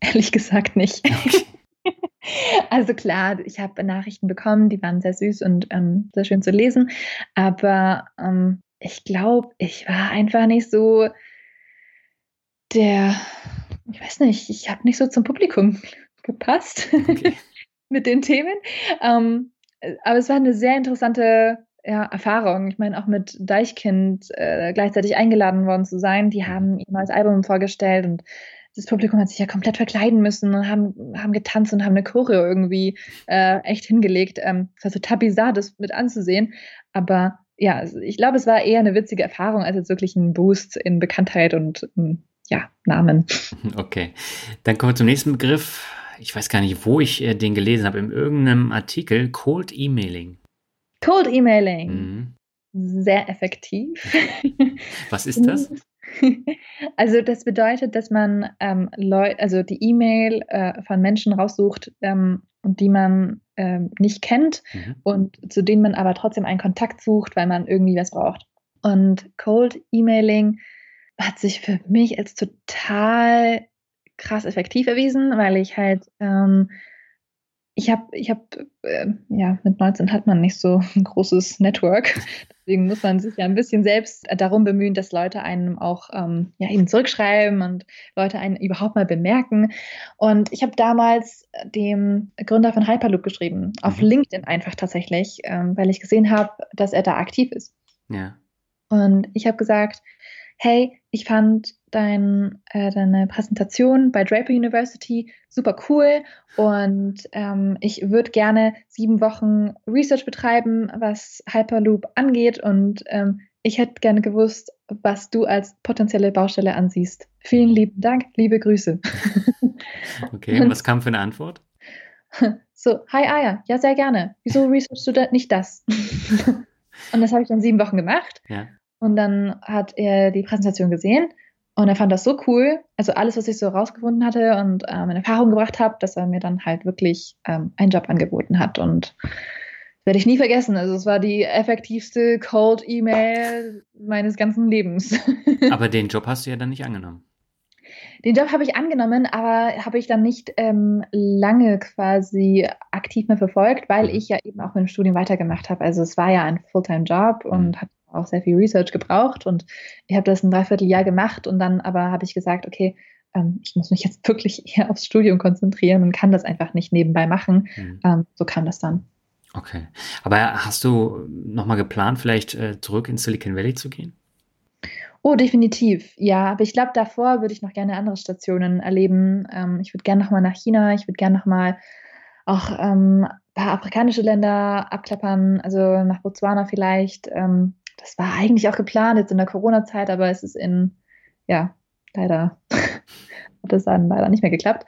Ehrlich gesagt nicht. Okay. Also klar, ich habe Nachrichten bekommen, die waren sehr süß und ähm, sehr schön zu lesen, aber ähm, ich glaube, ich war einfach nicht so der, ich weiß nicht, ich habe nicht so zum Publikum gepasst okay. mit den Themen. Ähm, aber es war eine sehr interessante ja, Erfahrung. Ich meine, auch mit Deichkind äh, gleichzeitig eingeladen worden zu sein. Die haben ihm als Album vorgestellt und das Publikum hat sich ja komplett verkleiden müssen und haben, haben getanzt und haben eine Choreo irgendwie äh, echt hingelegt. Ähm, es war total bizarr, das mit anzusehen. Aber ja, also ich glaube, es war eher eine witzige Erfahrung als jetzt wirklich ein Boost in Bekanntheit und ähm, ja, Namen. Okay, dann kommen wir zum nächsten Begriff. Ich weiß gar nicht, wo ich äh, den gelesen habe, in irgendeinem Artikel, Cold Emailing. Cold Emailing. Mhm. Sehr effektiv. Was ist das? Also das bedeutet, dass man ähm, Leute, also die E-Mail äh, von Menschen raussucht, ähm, die man ähm, nicht kennt mhm. und zu denen man aber trotzdem einen Kontakt sucht, weil man irgendwie was braucht. Und Cold Emailing hat sich für mich als total krass effektiv erwiesen, weil ich halt ähm, ich habe, ich habe, äh, ja, mit 19 hat man nicht so ein großes Network. Deswegen muss man sich ja ein bisschen selbst darum bemühen, dass Leute einem auch ähm, ja, eben zurückschreiben und Leute einen überhaupt mal bemerken. Und ich habe damals dem Gründer von Hyperloop geschrieben, auf mhm. LinkedIn einfach tatsächlich, ähm, weil ich gesehen habe, dass er da aktiv ist. Ja. Und ich habe gesagt, hey, ich fand dein, äh, deine Präsentation bei Draper University super cool und ähm, ich würde gerne sieben Wochen Research betreiben, was Hyperloop angeht und ähm, ich hätte gerne gewusst, was du als potenzielle Baustelle ansiehst. Vielen lieben Dank, liebe Grüße. Okay, und was kam für eine Antwort? So, hi Aya, ja, sehr gerne. Wieso researchst du da nicht das? und das habe ich dann sieben Wochen gemacht. Ja. Und dann hat er die Präsentation gesehen und er fand das so cool, also alles, was ich so rausgefunden hatte und ähm, in Erfahrung gebracht habe, dass er mir dann halt wirklich ähm, einen Job angeboten hat. Und werde ich nie vergessen. Also es war die effektivste Cold E-Mail meines ganzen Lebens. Aber den Job hast du ja dann nicht angenommen. Den Job habe ich angenommen, aber habe ich dann nicht ähm, lange quasi aktiv mehr verfolgt, weil mhm. ich ja eben auch mit dem Studium weitergemacht habe. Also es war ja ein Fulltime-Job mhm. und hat auch sehr viel Research gebraucht und ich habe das ein Dreivierteljahr gemacht und dann aber habe ich gesagt, okay, ähm, ich muss mich jetzt wirklich eher aufs Studium konzentrieren und kann das einfach nicht nebenbei machen. Mhm. Ähm, so kam das dann. Okay. Aber hast du nochmal geplant, vielleicht äh, zurück ins Silicon Valley zu gehen? Oh, definitiv. Ja, aber ich glaube, davor würde ich noch gerne andere Stationen erleben. Ähm, ich würde gerne nochmal nach China, ich würde gerne nochmal auch ähm, ein paar afrikanische Länder abklappern, also nach Botswana vielleicht. Ähm, das war eigentlich auch geplant jetzt in der Corona-Zeit, aber es ist in, ja, leider hat das dann leider nicht mehr geklappt.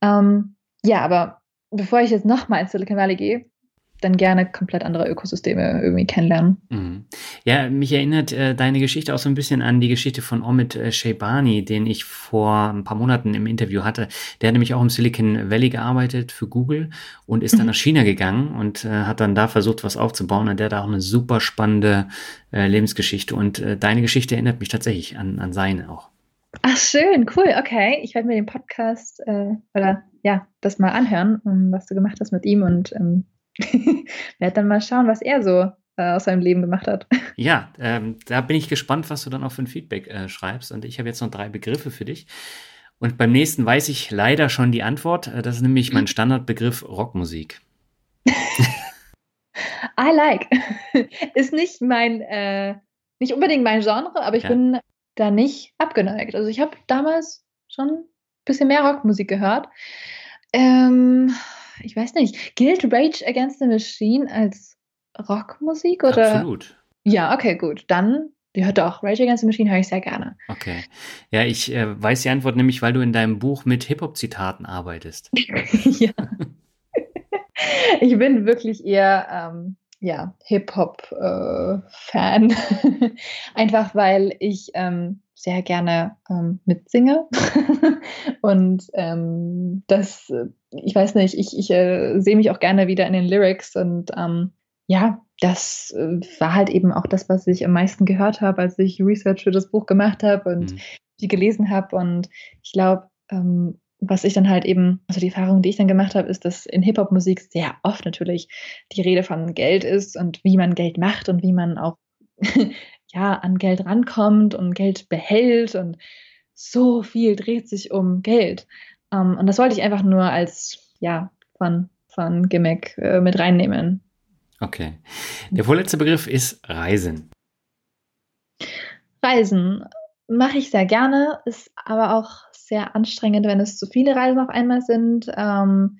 Ähm, ja, aber bevor ich jetzt nochmal ins Silicon Valley gehe, dann gerne komplett andere Ökosysteme irgendwie kennenlernen. Mhm. Ja, mich erinnert äh, deine Geschichte auch so ein bisschen an die Geschichte von Omid äh, Sheibani, den ich vor ein paar Monaten im Interview hatte. Der hat nämlich auch im Silicon Valley gearbeitet für Google und ist dann mhm. nach China gegangen und äh, hat dann da versucht, was aufzubauen. Und der hat auch eine super spannende äh, Lebensgeschichte. Und äh, deine Geschichte erinnert mich tatsächlich an, an seine auch. Ach, schön, cool, okay. Ich werde mir den Podcast äh, oder ja, das mal anhören, was du gemacht hast mit ihm und ähm, werde dann mal schauen, was er so äh, aus seinem Leben gemacht hat. Ja, ähm, da bin ich gespannt, was du dann auch für ein Feedback äh, schreibst. Und ich habe jetzt noch drei Begriffe für dich. Und beim nächsten weiß ich leider schon die Antwort. Äh, das ist nämlich mein Standardbegriff Rockmusik. I like. ist nicht mein, äh, nicht unbedingt mein Genre, aber ich ja. bin da nicht abgeneigt. Also ich habe damals schon ein bisschen mehr Rockmusik gehört. Ähm, ich weiß nicht, gilt Rage Against the Machine als Rockmusik oder? Absolut. Ja, okay, gut. Dann ja, doch. Rage Against the Machine höre ich sehr gerne. Okay. Ja, ich äh, weiß die Antwort nämlich, weil du in deinem Buch mit Hip-Hop-Zitaten arbeitest. ja. ich bin wirklich eher ähm, ja, Hip-Hop-Fan. Äh, Einfach weil ich ähm, sehr gerne ähm, mitsinge. und ähm, das, äh, ich weiß nicht, ich, ich äh, sehe mich auch gerne wieder in den Lyrics und ähm, ja, das äh, war halt eben auch das, was ich am meisten gehört habe, als ich Research für das Buch gemacht habe und mhm. die gelesen habe. Und ich glaube, ähm, was ich dann halt eben, also die Erfahrung, die ich dann gemacht habe, ist, dass in Hip-Hop-Musik sehr oft natürlich die Rede von Geld ist und wie man Geld macht und wie man auch ja an Geld rankommt und Geld behält und so viel dreht sich um Geld. Um, ähm, und das wollte ich einfach nur als ja von von Gimmick äh, mit reinnehmen. Okay. Der vorletzte Begriff ist Reisen. Reisen mache ich sehr gerne, ist aber auch sehr anstrengend, wenn es zu viele Reisen auf einmal sind. Ähm,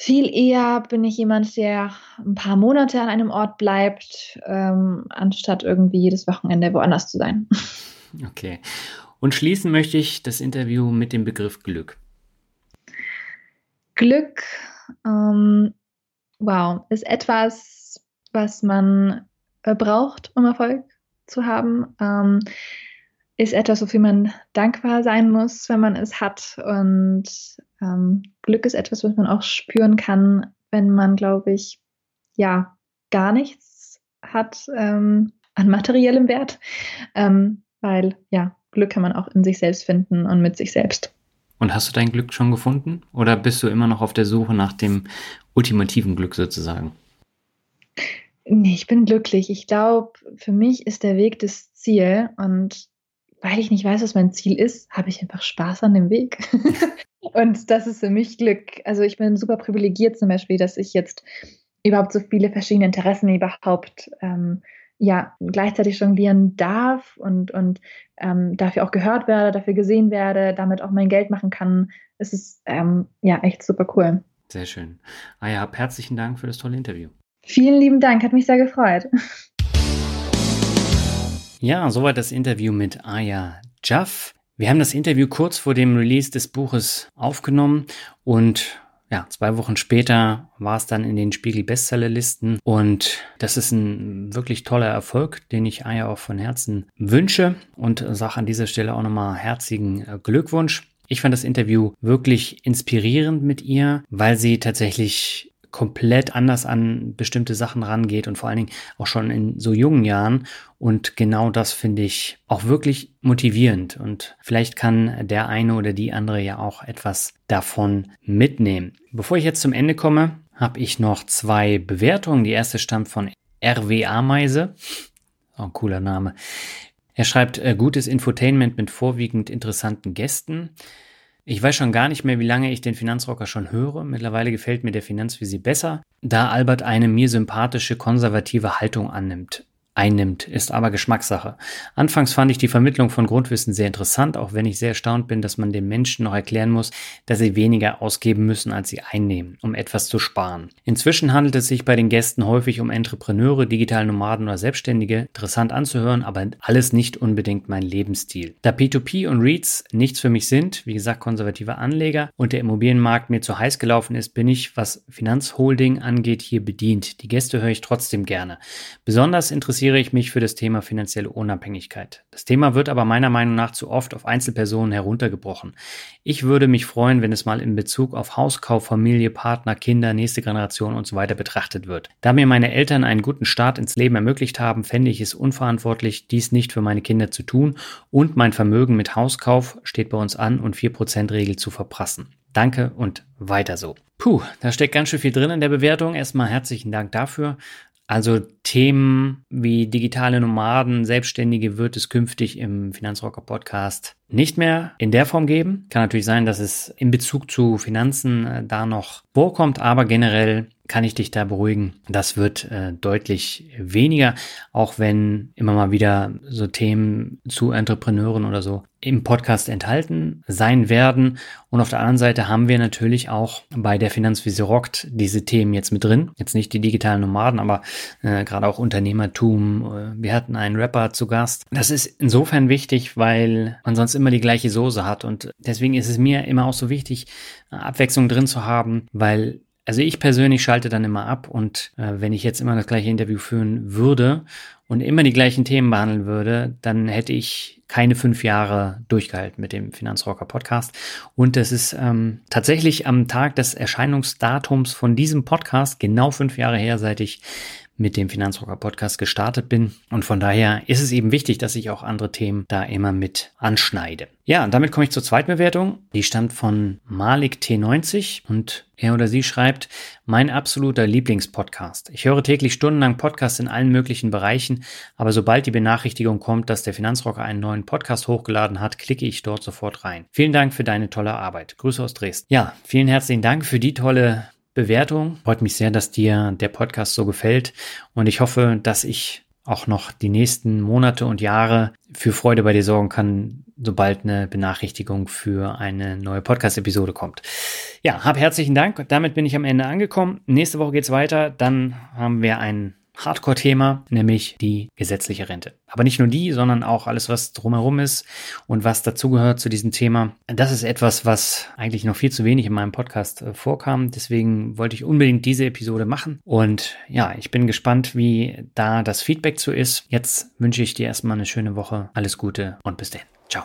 viel eher bin ich jemand, der ein paar Monate an einem Ort bleibt, ähm, anstatt irgendwie jedes Wochenende woanders zu sein. Okay. Und schließen möchte ich das Interview mit dem Begriff Glück. Glück, ähm, wow, ist etwas, was man äh, braucht, um Erfolg zu haben. Ähm, ist etwas, wofür man dankbar sein muss, wenn man es hat. Und ähm, Glück ist etwas, was man auch spüren kann, wenn man, glaube ich, ja, gar nichts hat ähm, an materiellem Wert. Ähm, weil, ja, Glück kann man auch in sich selbst finden und mit sich selbst. Und hast du dein Glück schon gefunden? Oder bist du immer noch auf der Suche nach dem ultimativen Glück sozusagen? Nee, ich bin glücklich. Ich glaube, für mich ist der Weg das Ziel und weil ich nicht weiß, was mein Ziel ist, habe ich einfach Spaß an dem Weg. und das ist für mich Glück. Also ich bin super privilegiert zum Beispiel, dass ich jetzt überhaupt so viele verschiedene Interessen überhaupt ähm, ja gleichzeitig jonglieren darf und, und ähm, dafür auch gehört werde, dafür gesehen werde, damit auch mein Geld machen kann. Es ist ähm, ja echt super cool. Sehr schön. Ah ja, herzlichen Dank für das tolle Interview. Vielen lieben Dank, hat mich sehr gefreut. Ja, soweit das Interview mit Aya Jaff. Wir haben das Interview kurz vor dem Release des Buches aufgenommen und ja, zwei Wochen später war es dann in den Spiegel Bestsellerlisten und das ist ein wirklich toller Erfolg, den ich Aya auch von Herzen wünsche und sage an dieser Stelle auch nochmal herzigen äh, Glückwunsch. Ich fand das Interview wirklich inspirierend mit ihr, weil sie tatsächlich komplett anders an bestimmte Sachen rangeht und vor allen Dingen auch schon in so jungen Jahren. Und genau das finde ich auch wirklich motivierend. Und vielleicht kann der eine oder die andere ja auch etwas davon mitnehmen. Bevor ich jetzt zum Ende komme, habe ich noch zwei Bewertungen. Die erste stammt von RWA Meise. Auch ein cooler Name. Er schreibt äh, gutes Infotainment mit vorwiegend interessanten Gästen. Ich weiß schon gar nicht mehr, wie lange ich den Finanzrocker schon höre. Mittlerweile gefällt mir der Finanzvisi besser, da Albert eine mir sympathische konservative Haltung annimmt einnimmt, ist aber Geschmackssache. Anfangs fand ich die Vermittlung von Grundwissen sehr interessant, auch wenn ich sehr erstaunt bin, dass man den Menschen noch erklären muss, dass sie weniger ausgeben müssen, als sie einnehmen, um etwas zu sparen. Inzwischen handelt es sich bei den Gästen häufig um Entrepreneure, digitale Nomaden oder Selbstständige, interessant anzuhören, aber alles nicht unbedingt mein Lebensstil. Da P2P und REITs nichts für mich sind, wie gesagt konservative Anleger und der Immobilienmarkt mir zu heiß gelaufen ist, bin ich, was Finanzholding angeht, hier bedient. Die Gäste höre ich trotzdem gerne. Besonders interessiert interessiere ich mich für das Thema finanzielle Unabhängigkeit. Das Thema wird aber meiner Meinung nach zu oft auf Einzelpersonen heruntergebrochen. Ich würde mich freuen, wenn es mal in Bezug auf Hauskauf, Familie, Partner, Kinder, nächste Generation und so weiter betrachtet wird. Da mir meine Eltern einen guten Start ins Leben ermöglicht haben, fände ich es unverantwortlich, dies nicht für meine Kinder zu tun und mein Vermögen mit Hauskauf steht bei uns an und 4% Regel zu verprassen. Danke und weiter so. Puh, da steckt ganz schön viel drin in der Bewertung. Erstmal herzlichen Dank dafür. Also Themen wie digitale Nomaden, Selbstständige wird es künftig im Finanzrocker Podcast nicht mehr in der Form geben. Kann natürlich sein, dass es in Bezug zu Finanzen äh, da noch vorkommt, aber generell kann ich dich da beruhigen. Das wird äh, deutlich weniger, auch wenn immer mal wieder so Themen zu Entrepreneuren oder so im Podcast enthalten sein werden. Und auf der anderen Seite haben wir natürlich auch bei der Finanzvisier rockt diese Themen jetzt mit drin. Jetzt nicht die digitalen Nomaden, aber äh, gerade auch Unternehmertum. Äh, wir hatten einen Rapper zu Gast. Das ist insofern wichtig, weil man sonst immer die gleiche Soße hat. Und deswegen ist es mir immer auch so wichtig, Abwechslung drin zu haben, weil also ich persönlich schalte dann immer ab und äh, wenn ich jetzt immer das gleiche Interview führen würde und immer die gleichen Themen behandeln würde, dann hätte ich keine fünf Jahre durchgehalten mit dem Finanzrocker Podcast. Und es ist ähm, tatsächlich am Tag des Erscheinungsdatums von diesem Podcast genau fünf Jahre her, seit ich mit dem Finanzrocker Podcast gestartet bin. Und von daher ist es eben wichtig, dass ich auch andere Themen da immer mit anschneide. Ja, und damit komme ich zur zweiten Bewertung. Die stammt von Malik T90 und er oder sie schreibt, mein absoluter Lieblingspodcast. Ich höre täglich stundenlang Podcasts in allen möglichen Bereichen, aber sobald die Benachrichtigung kommt, dass der Finanzrocker einen neuen Podcast hochgeladen hat, klicke ich dort sofort rein. Vielen Dank für deine tolle Arbeit. Grüße aus Dresden. Ja, vielen herzlichen Dank für die tolle Bewertung. Freut mich sehr, dass dir der Podcast so gefällt und ich hoffe, dass ich auch noch die nächsten Monate und Jahre für Freude bei dir sorgen kann, sobald eine Benachrichtigung für eine neue Podcast-Episode kommt. Ja, hab herzlichen Dank. Damit bin ich am Ende angekommen. Nächste Woche geht's weiter. Dann haben wir einen Hardcore-Thema, nämlich die gesetzliche Rente. Aber nicht nur die, sondern auch alles, was drumherum ist und was dazugehört zu diesem Thema. Das ist etwas, was eigentlich noch viel zu wenig in meinem Podcast äh, vorkam. Deswegen wollte ich unbedingt diese Episode machen. Und ja, ich bin gespannt, wie da das Feedback zu ist. Jetzt wünsche ich dir erstmal eine schöne Woche. Alles Gute und bis dann. Ciao.